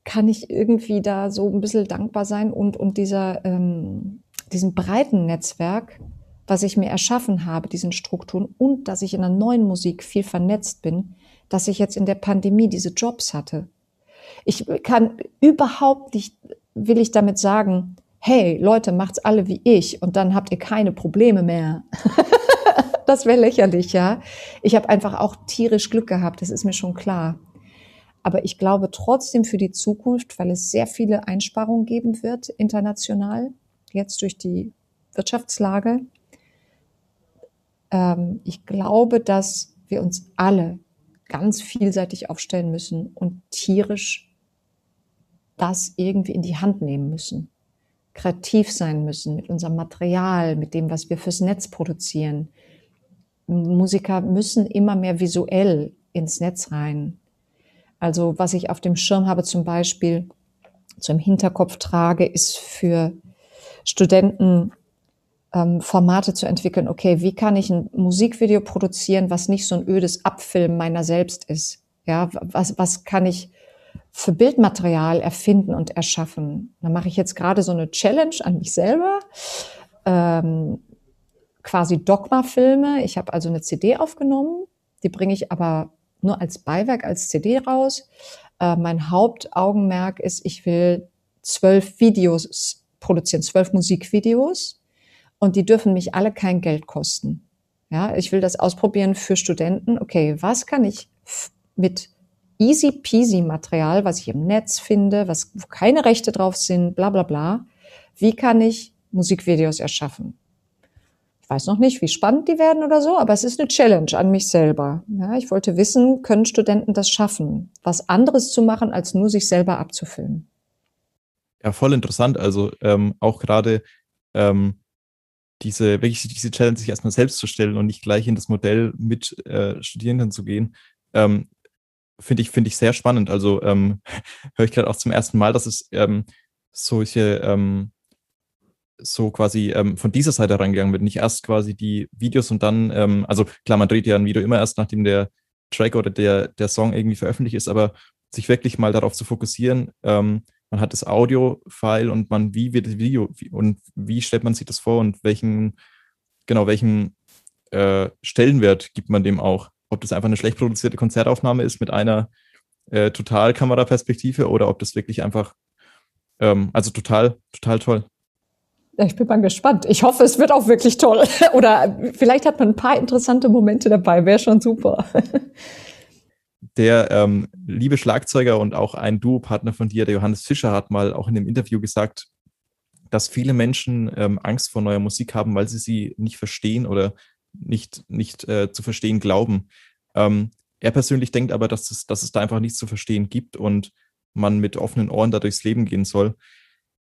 S2: kann ich irgendwie da so ein bisschen dankbar sein und, und dieser, ähm, diesem breiten Netzwerk, was ich mir erschaffen habe, diesen Strukturen und dass ich in der neuen Musik viel vernetzt bin, dass ich jetzt in der Pandemie diese Jobs hatte. Ich kann überhaupt nicht will ich damit sagen, hey Leute, macht's alle wie ich und dann habt ihr keine Probleme mehr. *laughs* *laughs* das wäre lächerlich, ja. Ich habe einfach auch tierisch Glück gehabt, das ist mir schon klar. Aber ich glaube trotzdem für die Zukunft, weil es sehr viele Einsparungen geben wird international, jetzt durch die Wirtschaftslage. Ähm, ich glaube, dass wir uns alle ganz vielseitig aufstellen müssen und tierisch das irgendwie in die Hand nehmen müssen. Kreativ sein müssen mit unserem Material, mit dem, was wir fürs Netz produzieren. Musiker müssen immer mehr visuell ins Netz rein. Also was ich auf dem Schirm habe zum Beispiel, zum Hinterkopf trage, ist für Studenten ähm, Formate zu entwickeln. Okay, wie kann ich ein Musikvideo produzieren, was nicht so ein ödes Abfilm meiner selbst ist? Ja, was, was kann ich für Bildmaterial erfinden und erschaffen? Da mache ich jetzt gerade so eine Challenge an mich selber. Ähm, quasi Dogma-Filme. Ich habe also eine CD aufgenommen, die bringe ich aber nur als Beiwerk, als CD raus. Äh, mein Hauptaugenmerk ist, ich will zwölf Videos produzieren, zwölf Musikvideos und die dürfen mich alle kein Geld kosten. Ja, ich will das ausprobieren für Studenten. Okay, was kann ich mit easy peasy Material, was ich im Netz finde, was wo keine Rechte drauf sind, bla bla bla, wie kann ich Musikvideos erschaffen? Weiß noch nicht, wie spannend die werden oder so, aber es ist eine Challenge an mich selber. Ja, ich wollte wissen, können Studenten das schaffen, was anderes zu machen, als nur sich selber abzufilmen?
S1: Ja, voll interessant. Also ähm, auch gerade ähm, diese, wirklich diese Challenge sich erstmal selbst zu stellen und nicht gleich in das Modell mit äh, Studierenden zu gehen, ähm, finde ich, finde ich sehr spannend. Also ähm, *laughs* höre ich gerade auch zum ersten Mal, dass es ähm, solche ähm, so quasi ähm, von dieser Seite reingegangen wird. Nicht erst quasi die Videos und dann, ähm, also klar, man dreht ja ein Video immer erst, nachdem der Track oder der, der Song irgendwie veröffentlicht ist, aber sich wirklich mal darauf zu fokussieren, ähm, man hat das Audio-File und man, wie wird das Video wie, und wie stellt man sich das vor und welchen, genau, welchen äh, Stellenwert gibt man dem auch? Ob das einfach eine schlecht produzierte Konzertaufnahme ist mit einer äh, Totalkameraperspektive oder ob das wirklich einfach, ähm, also total, total toll.
S2: Ich bin mal gespannt. Ich hoffe, es wird auch wirklich toll. *laughs* Oder vielleicht hat man ein paar interessante Momente dabei. Wäre schon super. *laughs*
S1: Der ähm, liebe Schlagzeuger und auch ein Duopartner von dir, der Johannes Fischer, hat mal auch in einem Interview gesagt, dass viele Menschen ähm, Angst vor neuer Musik haben, weil sie sie nicht verstehen oder nicht, nicht äh, zu verstehen glauben. Ähm, er persönlich denkt aber, dass es, dass es da einfach nichts zu verstehen gibt und man mit offenen Ohren da durchs Leben gehen soll.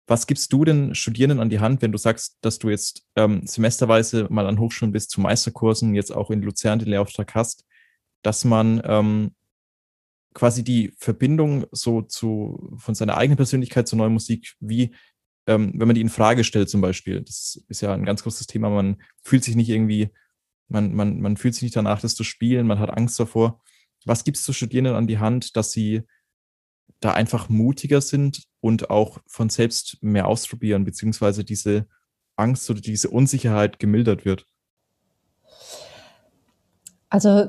S1: Was gibst du denn Studierenden an die Hand, wenn du sagst, dass du jetzt ähm, semesterweise mal an Hochschulen bist, zu Meisterkursen, jetzt auch in Luzern den Lehrauftrag hast, dass man ähm, quasi die Verbindung so zu von seiner eigenen Persönlichkeit zur neuen Musik, wie ähm, wenn man die in Frage stellt zum Beispiel, das ist ja ein ganz großes Thema, man fühlt sich nicht irgendwie, man, man, man fühlt sich nicht danach, das zu spielen, man hat Angst davor. Was gibst du Studierenden an die Hand, dass sie da einfach mutiger sind und auch von selbst mehr ausprobieren, beziehungsweise diese Angst oder diese Unsicherheit gemildert wird?
S2: Also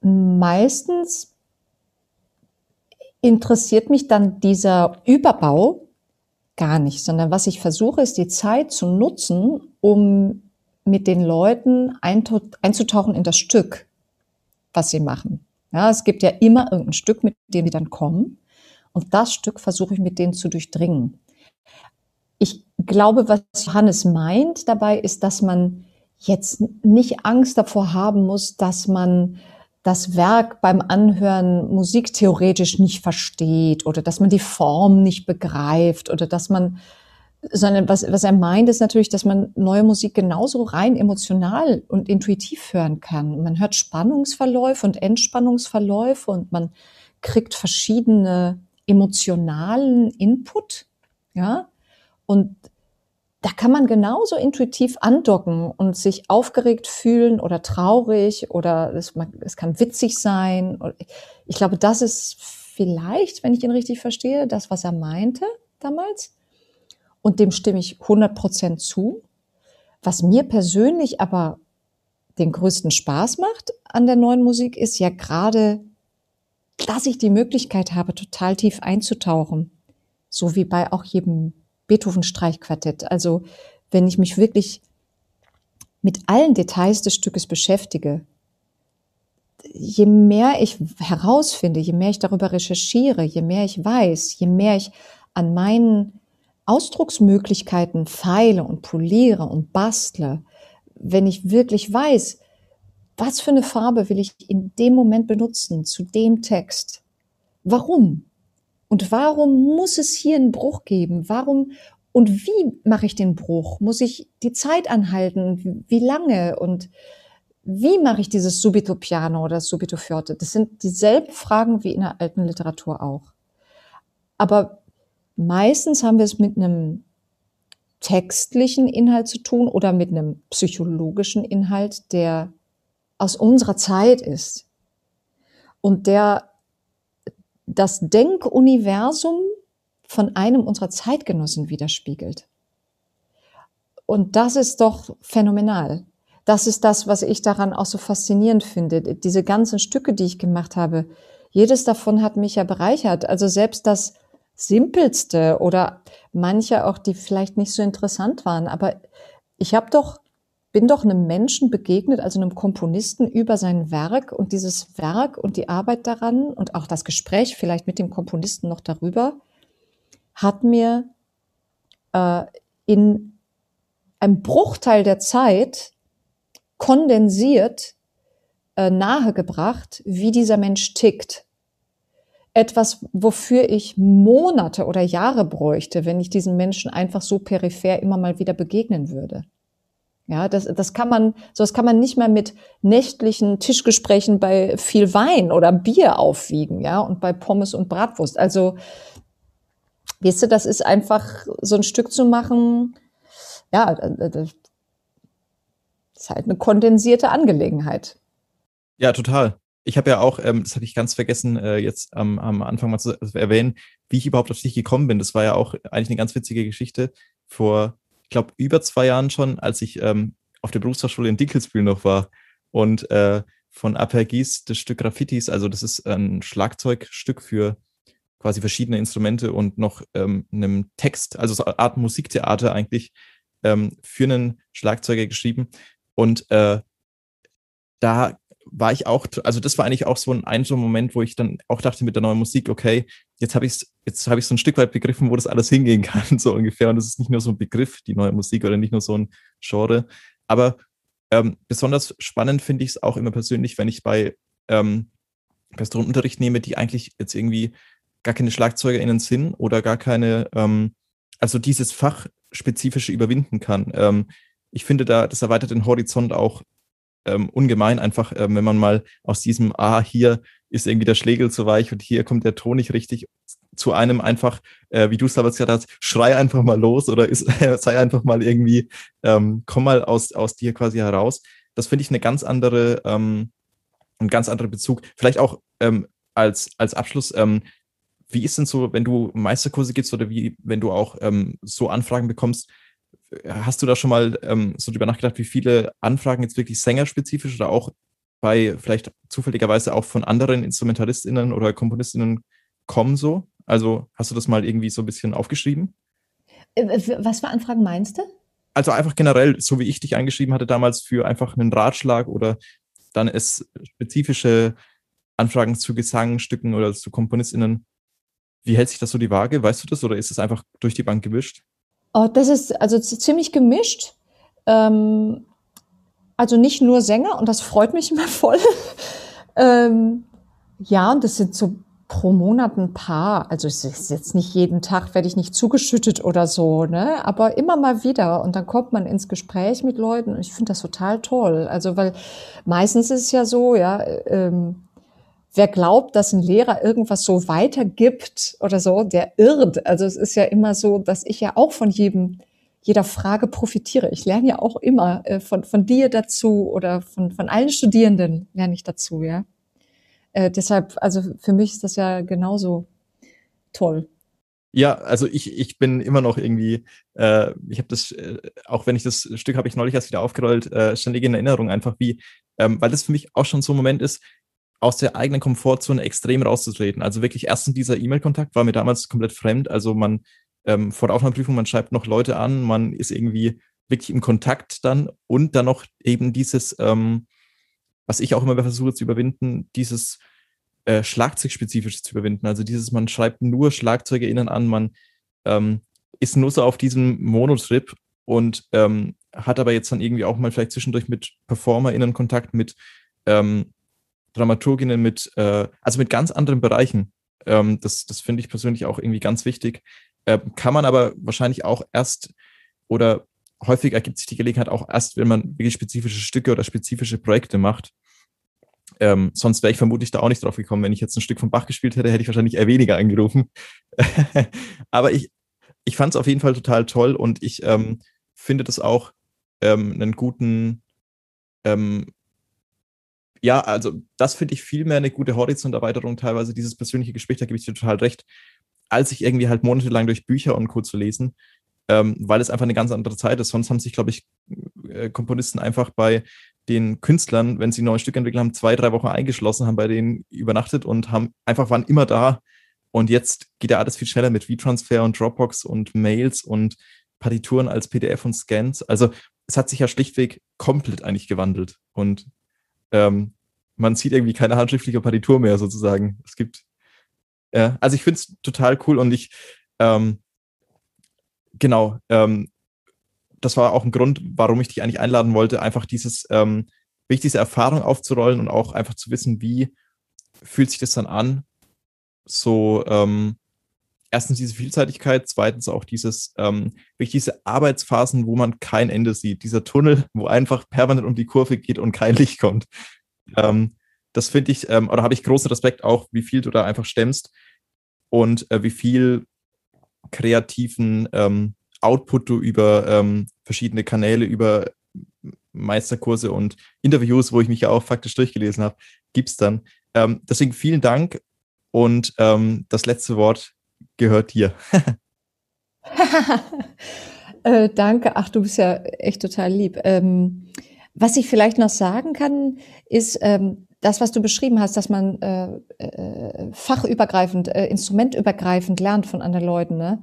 S2: meistens interessiert mich dann dieser Überbau gar nicht, sondern was ich versuche, ist die Zeit zu nutzen, um mit den Leuten einzutauchen in das Stück, was sie machen. Ja, es gibt ja immer irgendein Stück, mit dem die dann kommen. Und das Stück versuche ich mit denen zu durchdringen. Ich glaube, was Johannes meint dabei ist, dass man jetzt nicht Angst davor haben muss, dass man das Werk beim Anhören musiktheoretisch nicht versteht oder dass man die Form nicht begreift oder dass man sondern was, was er meint, ist natürlich, dass man neue Musik genauso rein emotional und intuitiv hören kann. Man hört Spannungsverläufe und Entspannungsverläufe und man kriegt verschiedene emotionalen Input, ja. Und da kann man genauso intuitiv andocken und sich aufgeregt fühlen oder traurig oder es, es kann witzig sein. Ich glaube, das ist vielleicht, wenn ich ihn richtig verstehe, das, was er meinte damals. Und dem stimme ich 100 Prozent zu. Was mir persönlich aber den größten Spaß macht an der neuen Musik, ist ja gerade, dass ich die Möglichkeit habe, total tief einzutauchen so wie bei auch jedem Beethoven-Streichquartett. Also wenn ich mich wirklich mit allen Details des Stückes beschäftige, je mehr ich herausfinde, je mehr ich darüber recherchiere, je mehr ich weiß, je mehr ich an meinen Ausdrucksmöglichkeiten feile und poliere und bastle, wenn ich wirklich weiß, was für eine Farbe will ich in dem Moment benutzen zu dem Text? Warum? Und warum muss es hier einen Bruch geben? Warum und wie mache ich den Bruch? Muss ich die Zeit anhalten? Wie lange? Und wie mache ich dieses Subito Piano oder Subito Forte? Das sind dieselben Fragen wie in der alten Literatur auch. Aber meistens haben wir es mit einem textlichen Inhalt zu tun oder mit einem psychologischen Inhalt, der aus unserer Zeit ist und der das Denkuniversum von einem unserer Zeitgenossen widerspiegelt. Und das ist doch phänomenal. Das ist das, was ich daran auch so faszinierend finde. Diese ganzen Stücke, die ich gemacht habe, jedes davon hat mich ja bereichert. Also selbst das Simpelste oder manche auch, die vielleicht nicht so interessant waren. Aber ich habe doch, bin doch einem Menschen begegnet, also einem Komponisten über sein Werk und dieses Werk und die Arbeit daran und auch das Gespräch vielleicht mit dem Komponisten noch darüber hat mir äh, in einem Bruchteil der Zeit kondensiert äh, nahegebracht, wie dieser Mensch tickt etwas, wofür ich Monate oder Jahre bräuchte, wenn ich diesen Menschen einfach so peripher immer mal wieder begegnen würde. Ja, das, das kann man, so das kann man nicht mehr mit nächtlichen Tischgesprächen bei viel Wein oder Bier aufwiegen, ja, und bei Pommes und Bratwurst. Also, weißt du, das ist einfach so ein Stück zu machen, ja, das ist halt eine kondensierte Angelegenheit.
S1: Ja, total ich habe ja auch, ähm, das habe ich ganz vergessen, äh, jetzt am, am Anfang mal zu erwähnen, wie ich überhaupt auf dich gekommen bin. Das war ja auch eigentlich eine ganz witzige Geschichte. Vor, ich glaube, über zwei Jahren schon, als ich ähm, auf der Berufsfachschule in Dinkelsbühl noch war und äh, von Apergis das Stück Graffitis, also das ist ein Schlagzeugstück für quasi verschiedene Instrumente und noch ähm, einem Text, also so eine Art Musiktheater eigentlich ähm, für einen Schlagzeuger geschrieben. Und äh, da war ich auch, also das war eigentlich auch so ein, ein so Moment, wo ich dann auch dachte mit der neuen Musik, okay, jetzt habe ich jetzt habe ich so ein Stück weit begriffen, wo das alles hingehen kann, *laughs* so ungefähr. Und das ist nicht nur so ein Begriff, die neue Musik oder nicht nur so ein Genre. Aber ähm, besonders spannend finde ich es auch immer persönlich, wenn ich bei ähm, Personen Unterricht nehme, die eigentlich jetzt irgendwie gar keine SchlagzeugerInnen sind oder gar keine, ähm, also dieses Fachspezifische überwinden kann. Ähm, ich finde da, das erweitert den Horizont auch ähm, ungemein einfach, ähm, wenn man mal aus diesem, ah, hier ist irgendwie der Schlegel zu weich und hier kommt der Ton nicht richtig zu einem einfach, äh, wie du es damals gesagt hast, schrei einfach mal los oder ist, *laughs* sei einfach mal irgendwie, ähm, komm mal aus, aus dir quasi heraus. Das finde ich eine ganz andere, ähm, ein ganz anderer Bezug. Vielleicht auch ähm, als, als Abschluss, ähm, wie ist denn so, wenn du Meisterkurse gibst oder wie, wenn du auch ähm, so Anfragen bekommst, Hast du da schon mal ähm, so drüber nachgedacht, wie viele Anfragen jetzt wirklich sängerspezifisch oder auch bei vielleicht zufälligerweise auch von anderen InstrumentalistInnen oder KomponistInnen kommen so? Also hast du das mal irgendwie so ein bisschen aufgeschrieben?
S2: Äh, was für Anfragen meinst du?
S1: Also einfach generell, so wie ich dich eingeschrieben hatte damals für einfach einen Ratschlag oder dann es spezifische Anfragen zu Gesangstücken oder zu KomponistInnen. Wie hält sich das so die Waage? Weißt du das oder ist es einfach durch die Bank gewischt?
S2: Oh, das ist also ziemlich gemischt. Ähm, also nicht nur Sänger, und das freut mich immer voll. *laughs* ähm, ja, und das sind so pro Monat ein paar. Also es ist jetzt nicht jeden Tag, werde ich nicht zugeschüttet oder so, ne? Aber immer mal wieder. Und dann kommt man ins Gespräch mit Leuten. Und ich finde das total toll. Also, weil meistens ist es ja so, ja, ähm, wer glaubt, dass ein Lehrer irgendwas so weitergibt oder so, der irrt. Also es ist ja immer so, dass ich ja auch von jedem, jeder Frage profitiere. Ich lerne ja auch immer äh, von, von dir dazu oder von, von allen Studierenden lerne ich dazu, ja. Äh, deshalb, also für mich ist das ja genauso toll.
S1: Ja, also ich, ich bin immer noch irgendwie, äh, ich habe das, äh, auch wenn ich das Stück habe ich neulich erst wieder aufgerollt, äh, ständig in Erinnerung einfach wie, ähm, weil das für mich auch schon so ein Moment ist, aus der eigenen Komfortzone extrem rauszutreten. Also wirklich erstens dieser E-Mail-Kontakt war mir damals komplett fremd. Also man ähm, vor der Aufnahmeprüfung, man schreibt noch Leute an, man ist irgendwie wirklich im Kontakt dann und dann noch eben dieses, ähm, was ich auch immer versuche zu überwinden, dieses äh, Schlagzeugspezifische zu überwinden. Also dieses, man schreibt nur SchlagzeugerInnen an, man ähm, ist nur so auf diesem Monotrip und ähm, hat aber jetzt dann irgendwie auch mal vielleicht zwischendurch mit PerformerInnen Kontakt, mit ähm, Dramaturginnen mit, äh, also mit ganz anderen Bereichen. Ähm, das das finde ich persönlich auch irgendwie ganz wichtig. Äh, kann man aber wahrscheinlich auch erst oder häufig ergibt sich die Gelegenheit auch erst, wenn man wirklich spezifische Stücke oder spezifische Projekte macht. Ähm, sonst wäre ich vermutlich da auch nicht drauf gekommen. Wenn ich jetzt ein Stück von Bach gespielt hätte, hätte ich wahrscheinlich eher weniger angerufen. *laughs* aber ich, ich fand es auf jeden Fall total toll und ich ähm, finde das auch ähm, einen guten ähm, ja, also das finde ich vielmehr eine gute Horizonterweiterung, teilweise dieses persönliche Gespräch, da gebe ich dir total recht, als ich irgendwie halt monatelang durch Bücher und Co. zu lesen, ähm, weil es einfach eine ganz andere Zeit ist. Sonst haben sich, glaube ich, äh, Komponisten einfach bei den Künstlern, wenn sie ein neues Stück entwickelt haben, zwei, drei Wochen eingeschlossen, haben bei denen übernachtet und haben einfach waren immer da. Und jetzt geht ja alles viel schneller mit V-Transfer und Dropbox und Mails und Partituren als PDF und Scans. Also es hat sich ja schlichtweg komplett eigentlich gewandelt. Und ähm, man sieht irgendwie keine handschriftliche Partitur mehr sozusagen. Es gibt, ja, also ich finde es total cool und ich, ähm, genau, ähm, das war auch ein Grund, warum ich dich eigentlich einladen wollte, einfach dieses, ähm, wirklich diese Erfahrung aufzurollen und auch einfach zu wissen, wie fühlt sich das dann an, so, ähm, erstens diese Vielseitigkeit, zweitens auch dieses, ähm, wirklich diese Arbeitsphasen, wo man kein Ende sieht. Dieser Tunnel, wo einfach permanent um die Kurve geht und kein Licht kommt. Ähm, das finde ich, ähm, oder habe ich großen Respekt auch, wie viel du da einfach stemmst und äh, wie viel kreativen ähm, Output du über ähm, verschiedene Kanäle, über Meisterkurse und Interviews, wo ich mich ja auch faktisch durchgelesen habe, gibst dann. Ähm, deswegen vielen Dank und ähm, das letzte Wort gehört dir. *laughs*
S2: äh, danke. Ach, du bist ja echt total lieb. Ähm, was ich vielleicht noch sagen kann, ist ähm, das, was du beschrieben hast, dass man äh, äh, fachübergreifend, äh, instrumentübergreifend lernt von anderen Leuten. Ne?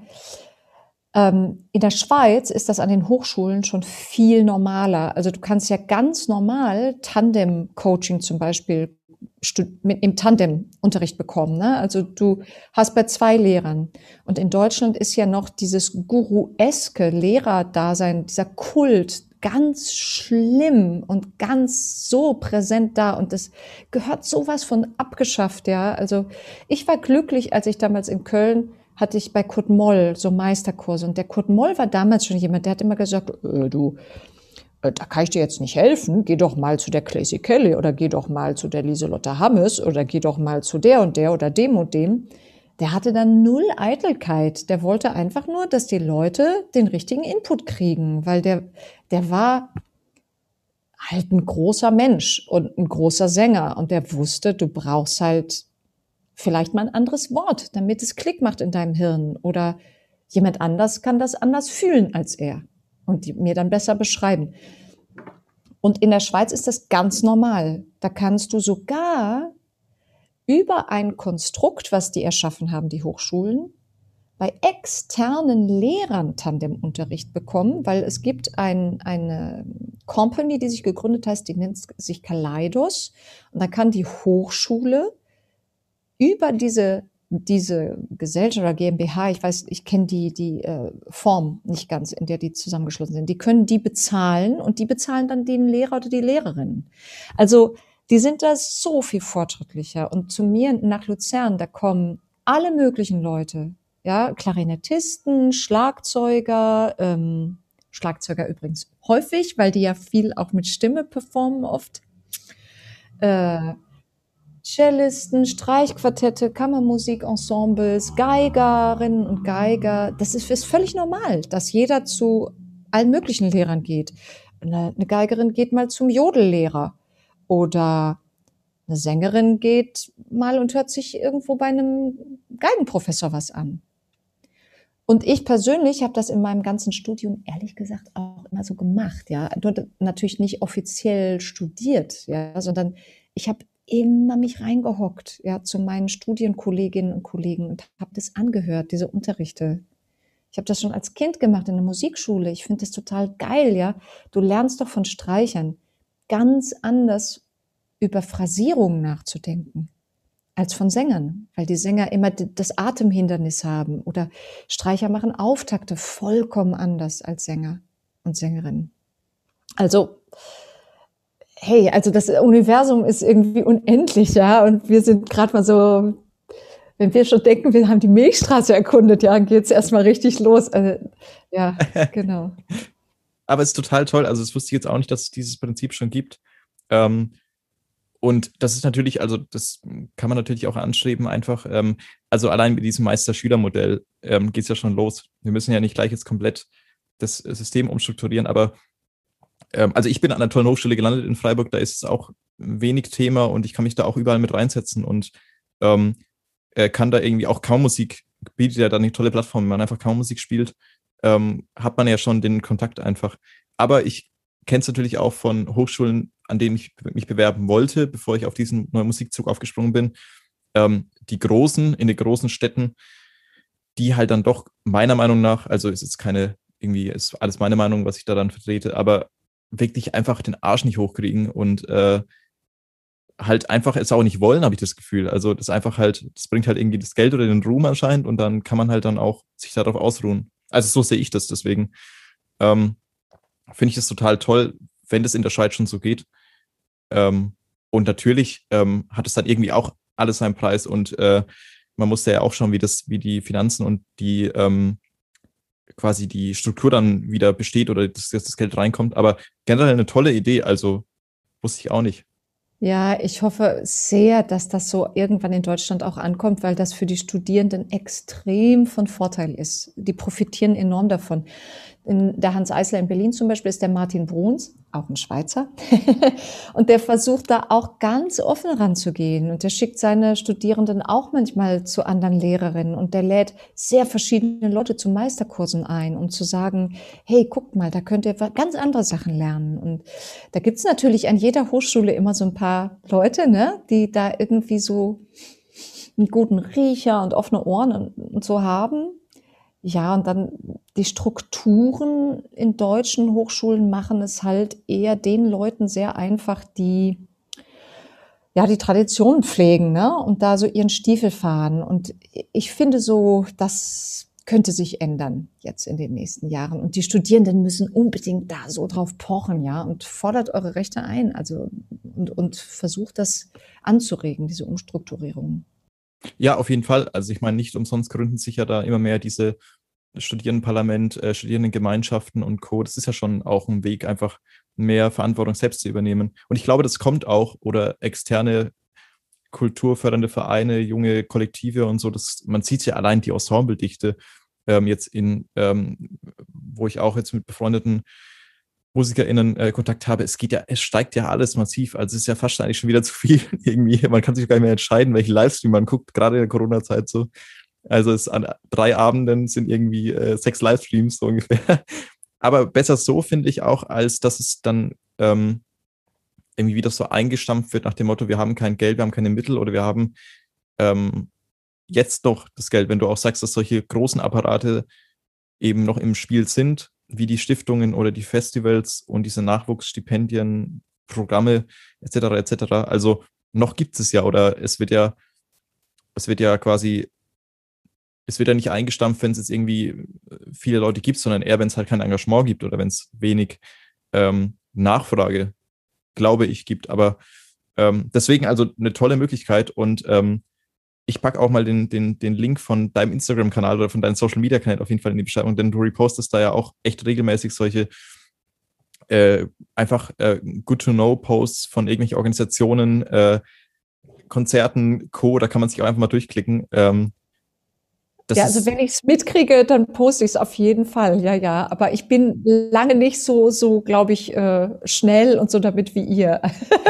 S2: Ähm, in der Schweiz ist das an den Hochschulen schon viel normaler. Also du kannst ja ganz normal Tandem-Coaching zum Beispiel mit im Tandem-Unterricht bekommen. Ne? Also du hast bei zwei Lehrern. Und in Deutschland ist ja noch dieses gurueske Lehrerdasein, dieser Kult ganz schlimm und ganz so präsent da. Und das gehört sowas von abgeschafft, ja. Also ich war glücklich, als ich damals in Köln hatte ich bei Kurt Moll so Meisterkurse. Und der Kurt Moll war damals schon jemand, der hat immer gesagt, äh, du, da kann ich dir jetzt nicht helfen, geh doch mal zu der Clacy Kelly oder geh doch mal zu der Lieselotte Hammes oder geh doch mal zu der und der oder dem und dem. Der hatte dann null Eitelkeit. Der wollte einfach nur, dass die Leute den richtigen Input kriegen, weil der, der war halt ein großer Mensch und ein großer Sänger und der wusste, du brauchst halt vielleicht mal ein anderes Wort, damit es Klick macht in deinem Hirn oder jemand anders kann das anders fühlen als er und die mir dann besser beschreiben. Und in der Schweiz ist das ganz normal. Da kannst du sogar über ein Konstrukt, was die erschaffen haben, die Hochschulen, bei externen Lehrern Tandemunterricht bekommen, weil es gibt ein, eine Company, die sich gegründet hat, die nennt sich Kaleidos. Und da kann die Hochschule über diese diese Gesellschaft oder GmbH, ich weiß, ich kenne die, die äh, Form nicht ganz, in der die zusammengeschlossen sind, die können die bezahlen und die bezahlen dann den Lehrer oder die Lehrerin. Also die sind da so viel fortschrittlicher. Und zu mir nach Luzern, da kommen alle möglichen Leute, ja, Klarinettisten, Schlagzeuger, ähm, Schlagzeuger übrigens häufig, weil die ja viel auch mit Stimme performen oft. Äh, Cellisten, Streichquartette, Kammermusikensembles, Geigerinnen und Geiger. Das ist, ist völlig normal, dass jeder zu allen möglichen Lehrern geht. Eine, Geigerin geht mal zum Jodellehrer oder eine Sängerin geht mal und hört sich irgendwo bei einem Geigenprofessor was an. Und ich persönlich habe das in meinem ganzen Studium ehrlich gesagt auch immer so gemacht, ja. Natürlich nicht offiziell studiert, ja, sondern ich habe immer mich reingehockt, ja, zu meinen Studienkolleginnen und Kollegen und habe das angehört, diese Unterrichte. Ich habe das schon als Kind gemacht in der Musikschule. Ich finde das total geil, ja. Du lernst doch von Streichern ganz anders über Phrasierungen nachzudenken als von Sängern, weil die Sänger immer das Atemhindernis haben oder Streicher machen Auftakte vollkommen anders als Sänger und Sängerinnen. Also, hey, also das Universum ist irgendwie unendlich, ja, und wir sind gerade mal so, wenn wir schon denken, wir haben die Milchstraße erkundet, ja, dann geht's erstmal richtig los. Also, ja, *laughs* genau.
S1: Aber es ist total toll, also das wusste ich jetzt auch nicht, dass es dieses Prinzip schon gibt. Ähm, und das ist natürlich, also das kann man natürlich auch anstreben, einfach, ähm, also allein mit diesem Meister-Schüler-Modell ähm, geht es ja schon los. Wir müssen ja nicht gleich jetzt komplett das System umstrukturieren, aber ähm, also ich bin an einer tollen Hochschule gelandet in Freiburg, da ist es auch wenig Thema und ich kann mich da auch überall mit reinsetzen und ähm, äh, kann da irgendwie auch kaum Musik, bietet ja da eine tolle Plattform, wenn man einfach kaum Musik spielt, ähm, hat man ja schon den Kontakt einfach. Aber ich kenne es natürlich auch von Hochschulen, an denen ich mich bewerben wollte, bevor ich auf diesen neuen Musikzug aufgesprungen bin. Ähm, die großen, in den großen Städten, die halt dann doch meiner Meinung nach, also ist jetzt keine, irgendwie ist alles meine Meinung, was ich da dann vertrete, aber wirklich einfach den Arsch nicht hochkriegen und äh, halt einfach es auch nicht wollen, habe ich das Gefühl. Also das einfach halt, das bringt halt irgendwie das Geld oder den Ruhm anscheinend und dann kann man halt dann auch sich darauf ausruhen. Also so sehe ich das deswegen. Ähm, finde ich es total toll, wenn das in der Schweiz schon so geht. Ähm, und natürlich ähm, hat es dann irgendwie auch alles seinen Preis und äh, man musste ja auch schauen, wie das, wie die Finanzen und die ähm, quasi die Struktur dann wieder besteht oder dass, das Geld reinkommt. Aber generell eine tolle Idee, also wusste ich auch nicht.
S2: Ja, ich hoffe sehr, dass das so irgendwann in Deutschland auch ankommt, weil das für die Studierenden extrem von Vorteil ist. Die profitieren enorm davon. In der Hans Eisler in Berlin zum Beispiel ist der Martin Bruns, auch ein Schweizer. *laughs* und der versucht da auch ganz offen ranzugehen. Und der schickt seine Studierenden auch manchmal zu anderen Lehrerinnen. Und der lädt sehr verschiedene Leute zu Meisterkursen ein, um zu sagen, hey, guckt mal, da könnt ihr ganz andere Sachen lernen. Und da gibt's natürlich an jeder Hochschule immer so ein paar Leute, ne, die da irgendwie so einen guten Riecher und offene Ohren und, und so haben. Ja, und dann die Strukturen in deutschen Hochschulen machen es halt eher den Leuten sehr einfach, die ja die Tradition pflegen ne? und da so ihren Stiefel fahren. Und ich finde so, das könnte sich ändern jetzt in den nächsten Jahren. Und die Studierenden müssen unbedingt da so drauf pochen, ja, und fordert eure Rechte ein, also und, und versucht das anzuregen, diese Umstrukturierung.
S1: Ja, auf jeden Fall. Also ich meine, nicht umsonst gründen sich ja da immer mehr diese Studierendenparlament, äh, Studierendengemeinschaften und Co. Das ist ja schon auch ein Weg, einfach mehr Verantwortung selbst zu übernehmen. Und ich glaube, das kommt auch oder externe kulturfördernde Vereine, junge Kollektive und so. Das, man sieht ja allein die Ensembledichte ähm, jetzt in, ähm, wo ich auch jetzt mit befreundeten MusikerInnen äh, Kontakt habe, es geht ja, es steigt ja alles massiv. Also es ist ja fast eigentlich schon wieder *laughs* zu viel irgendwie. Man kann sich gar nicht mehr entscheiden, welchen Livestream man guckt, gerade in der Corona-Zeit so. Also es an drei Abenden sind irgendwie äh, sechs Livestreams so *laughs* ungefähr. Aber besser so finde ich auch, als dass es dann ähm, irgendwie wieder so eingestampft wird nach dem Motto, wir haben kein Geld, wir haben keine Mittel oder wir haben ähm, jetzt noch das Geld. Wenn du auch sagst, dass solche großen Apparate eben noch im Spiel sind, wie die Stiftungen oder die Festivals und diese Nachwuchsstipendien, Programme etc. etc. Also noch gibt es ja oder es wird ja, es wird ja quasi es wird ja nicht eingestampft, wenn es jetzt irgendwie äh, viele Leute gibt, sondern eher, wenn es halt kein Engagement gibt oder wenn es wenig ähm, Nachfrage, glaube ich, gibt. Aber ähm, deswegen also eine tolle Möglichkeit und ähm, ich packe auch mal den, den, den Link von deinem Instagram-Kanal oder von deinem Social-Media-Kanal auf jeden Fall in die Beschreibung, denn du repostest da ja auch echt regelmäßig solche äh, einfach äh, Good-to-Know-Posts von irgendwelchen Organisationen, äh, Konzerten, Co., da kann man sich auch einfach mal durchklicken. Ähm,
S2: ja, also wenn ich es mitkriege, dann poste ich es auf jeden Fall. Ja, ja. Aber ich bin lange nicht so, so glaube ich, äh, schnell und so damit wie ihr.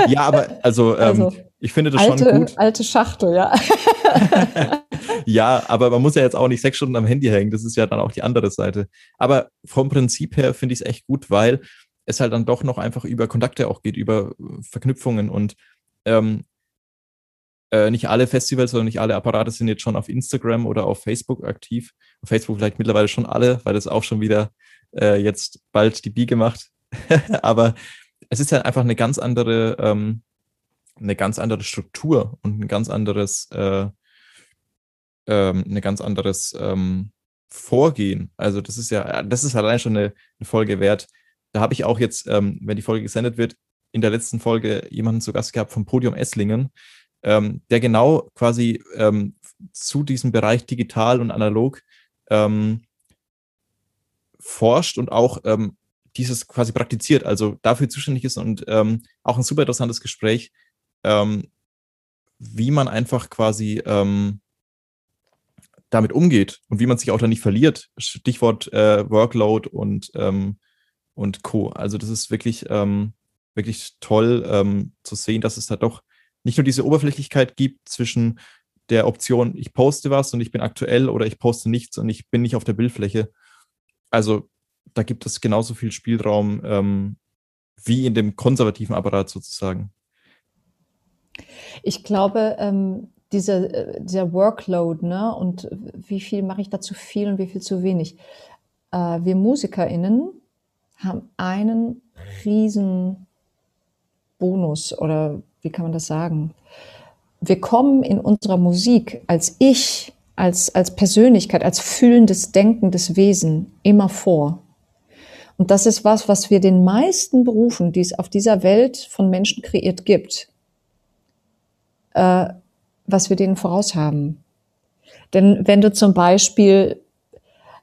S1: Ja, aber also, *laughs* ähm, also ich finde das
S2: alte,
S1: schon gut.
S2: Alte Schachtel, ja. *laughs*
S1: ja, aber man muss ja jetzt auch nicht sechs Stunden am Handy hängen. Das ist ja dann auch die andere Seite. Aber vom Prinzip her finde ich es echt gut, weil es halt dann doch noch einfach über Kontakte auch geht, über Verknüpfungen und ähm, äh, nicht alle Festivals oder nicht alle Apparate sind jetzt schon auf Instagram oder auf Facebook aktiv. Auf Facebook vielleicht mittlerweile schon alle, weil das auch schon wieder äh, jetzt bald die Biege macht. *laughs* Aber es ist halt einfach eine ganz andere, ähm, eine ganz andere Struktur und ein ganz anderes, äh, ähm, eine ganz anderes ähm, Vorgehen. Also das ist ja, das ist allein schon eine, eine Folge wert. Da habe ich auch jetzt, ähm, wenn die Folge gesendet wird, in der letzten Folge jemanden zu Gast gehabt vom Podium Esslingen, ähm, der genau quasi ähm, zu diesem Bereich digital und analog ähm, forscht und auch ähm, dieses quasi praktiziert, also dafür zuständig ist und ähm, auch ein super interessantes Gespräch, ähm, wie man einfach quasi ähm, damit umgeht und wie man sich auch da nicht verliert. Stichwort äh, Workload und, ähm, und Co. Also das ist wirklich, ähm, wirklich toll ähm, zu sehen, dass es da doch nicht nur diese Oberflächlichkeit gibt zwischen der Option, ich poste was und ich bin aktuell oder ich poste nichts und ich bin nicht auf der Bildfläche. Also da gibt es genauso viel Spielraum ähm, wie in dem konservativen Apparat sozusagen.
S2: Ich glaube, ähm, dieser, äh, dieser Workload ne, und wie viel mache ich da zu viel und wie viel zu wenig. Äh, wir MusikerInnen haben einen riesen Bonus oder wie kann man das sagen? Wir kommen in unserer Musik als Ich, als, als Persönlichkeit, als fühlendes, denkendes Wesen immer vor. Und das ist was, was wir den meisten Berufen, die es auf dieser Welt von Menschen kreiert gibt, äh, was wir denen voraus haben. Denn wenn du zum Beispiel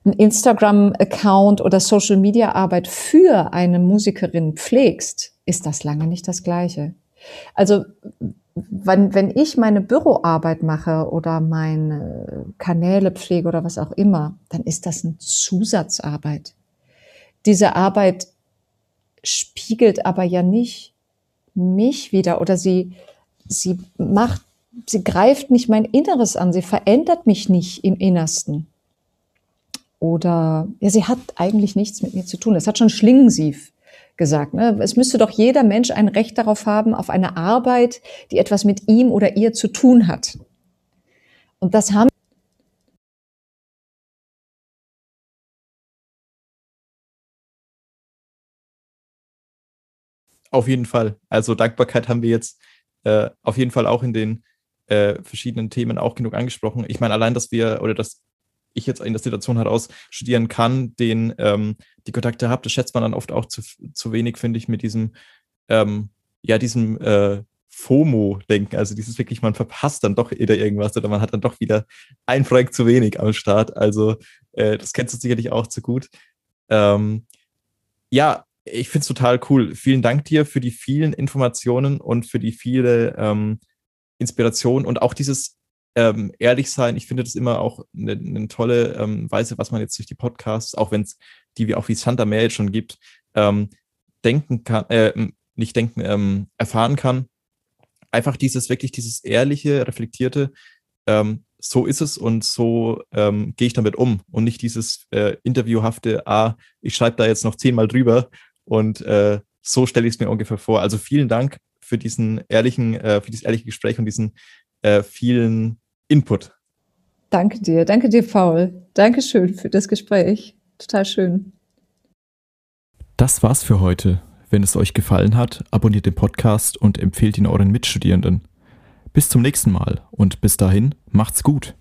S2: ein Instagram-Account oder Social-Media-Arbeit für eine Musikerin pflegst, ist das lange nicht das Gleiche. Also wenn, wenn ich meine Büroarbeit mache oder meine Kanäle pflege oder was auch immer, dann ist das eine Zusatzarbeit. Diese Arbeit spiegelt aber ja nicht mich wieder oder sie, sie macht, sie greift nicht mein Inneres an, sie verändert mich nicht im Innersten. Oder, ja, sie hat eigentlich nichts mit mir zu tun. Das hat schon Schlingensief gesagt. Ne? Es müsste doch jeder Mensch ein Recht darauf haben, auf eine Arbeit, die etwas mit ihm oder ihr zu tun hat. Und das haben
S1: Auf jeden Fall. Also Dankbarkeit haben wir jetzt äh, auf jeden Fall auch in den äh, verschiedenen Themen auch genug angesprochen. Ich meine, allein, dass wir oder dass ich jetzt in der Situation heraus studieren kann, den ähm, die Kontakte habe, das schätzt man dann oft auch zu, zu wenig, finde ich, mit diesem, ähm, ja, diesem äh, FOMO-Denken. Also dieses wirklich, man verpasst dann doch wieder irgendwas oder man hat dann doch wieder ein Projekt zu wenig am Start. Also äh, das kennst du sicherlich auch zu gut. Ähm, ja, ich finde es total cool. Vielen Dank dir für die vielen Informationen und für die viele ähm, Inspiration und auch dieses ähm, ehrlich sein. Ich finde das immer auch eine, eine tolle ähm, Weise, was man jetzt durch die Podcasts, auch wenn es die wie auch wie Santa Mail schon gibt, ähm, denken kann, äh, nicht denken, ähm, erfahren kann. Einfach dieses wirklich dieses ehrliche, reflektierte, ähm, so ist es und so ähm, gehe ich damit um und nicht dieses äh, interviewhafte, ah, ich schreibe da jetzt noch zehnmal drüber und äh, so stelle ich es mir ungefähr vor. Also vielen Dank für diesen ehrlichen, äh, für dieses ehrliche Gespräch und diesen äh, vielen Input.
S2: Danke dir, danke dir, Paul. Dankeschön für das Gespräch. Total schön.
S1: Das war's für heute. Wenn es euch gefallen hat, abonniert den Podcast und empfehlt ihn euren Mitstudierenden. Bis zum nächsten Mal und bis dahin macht's gut.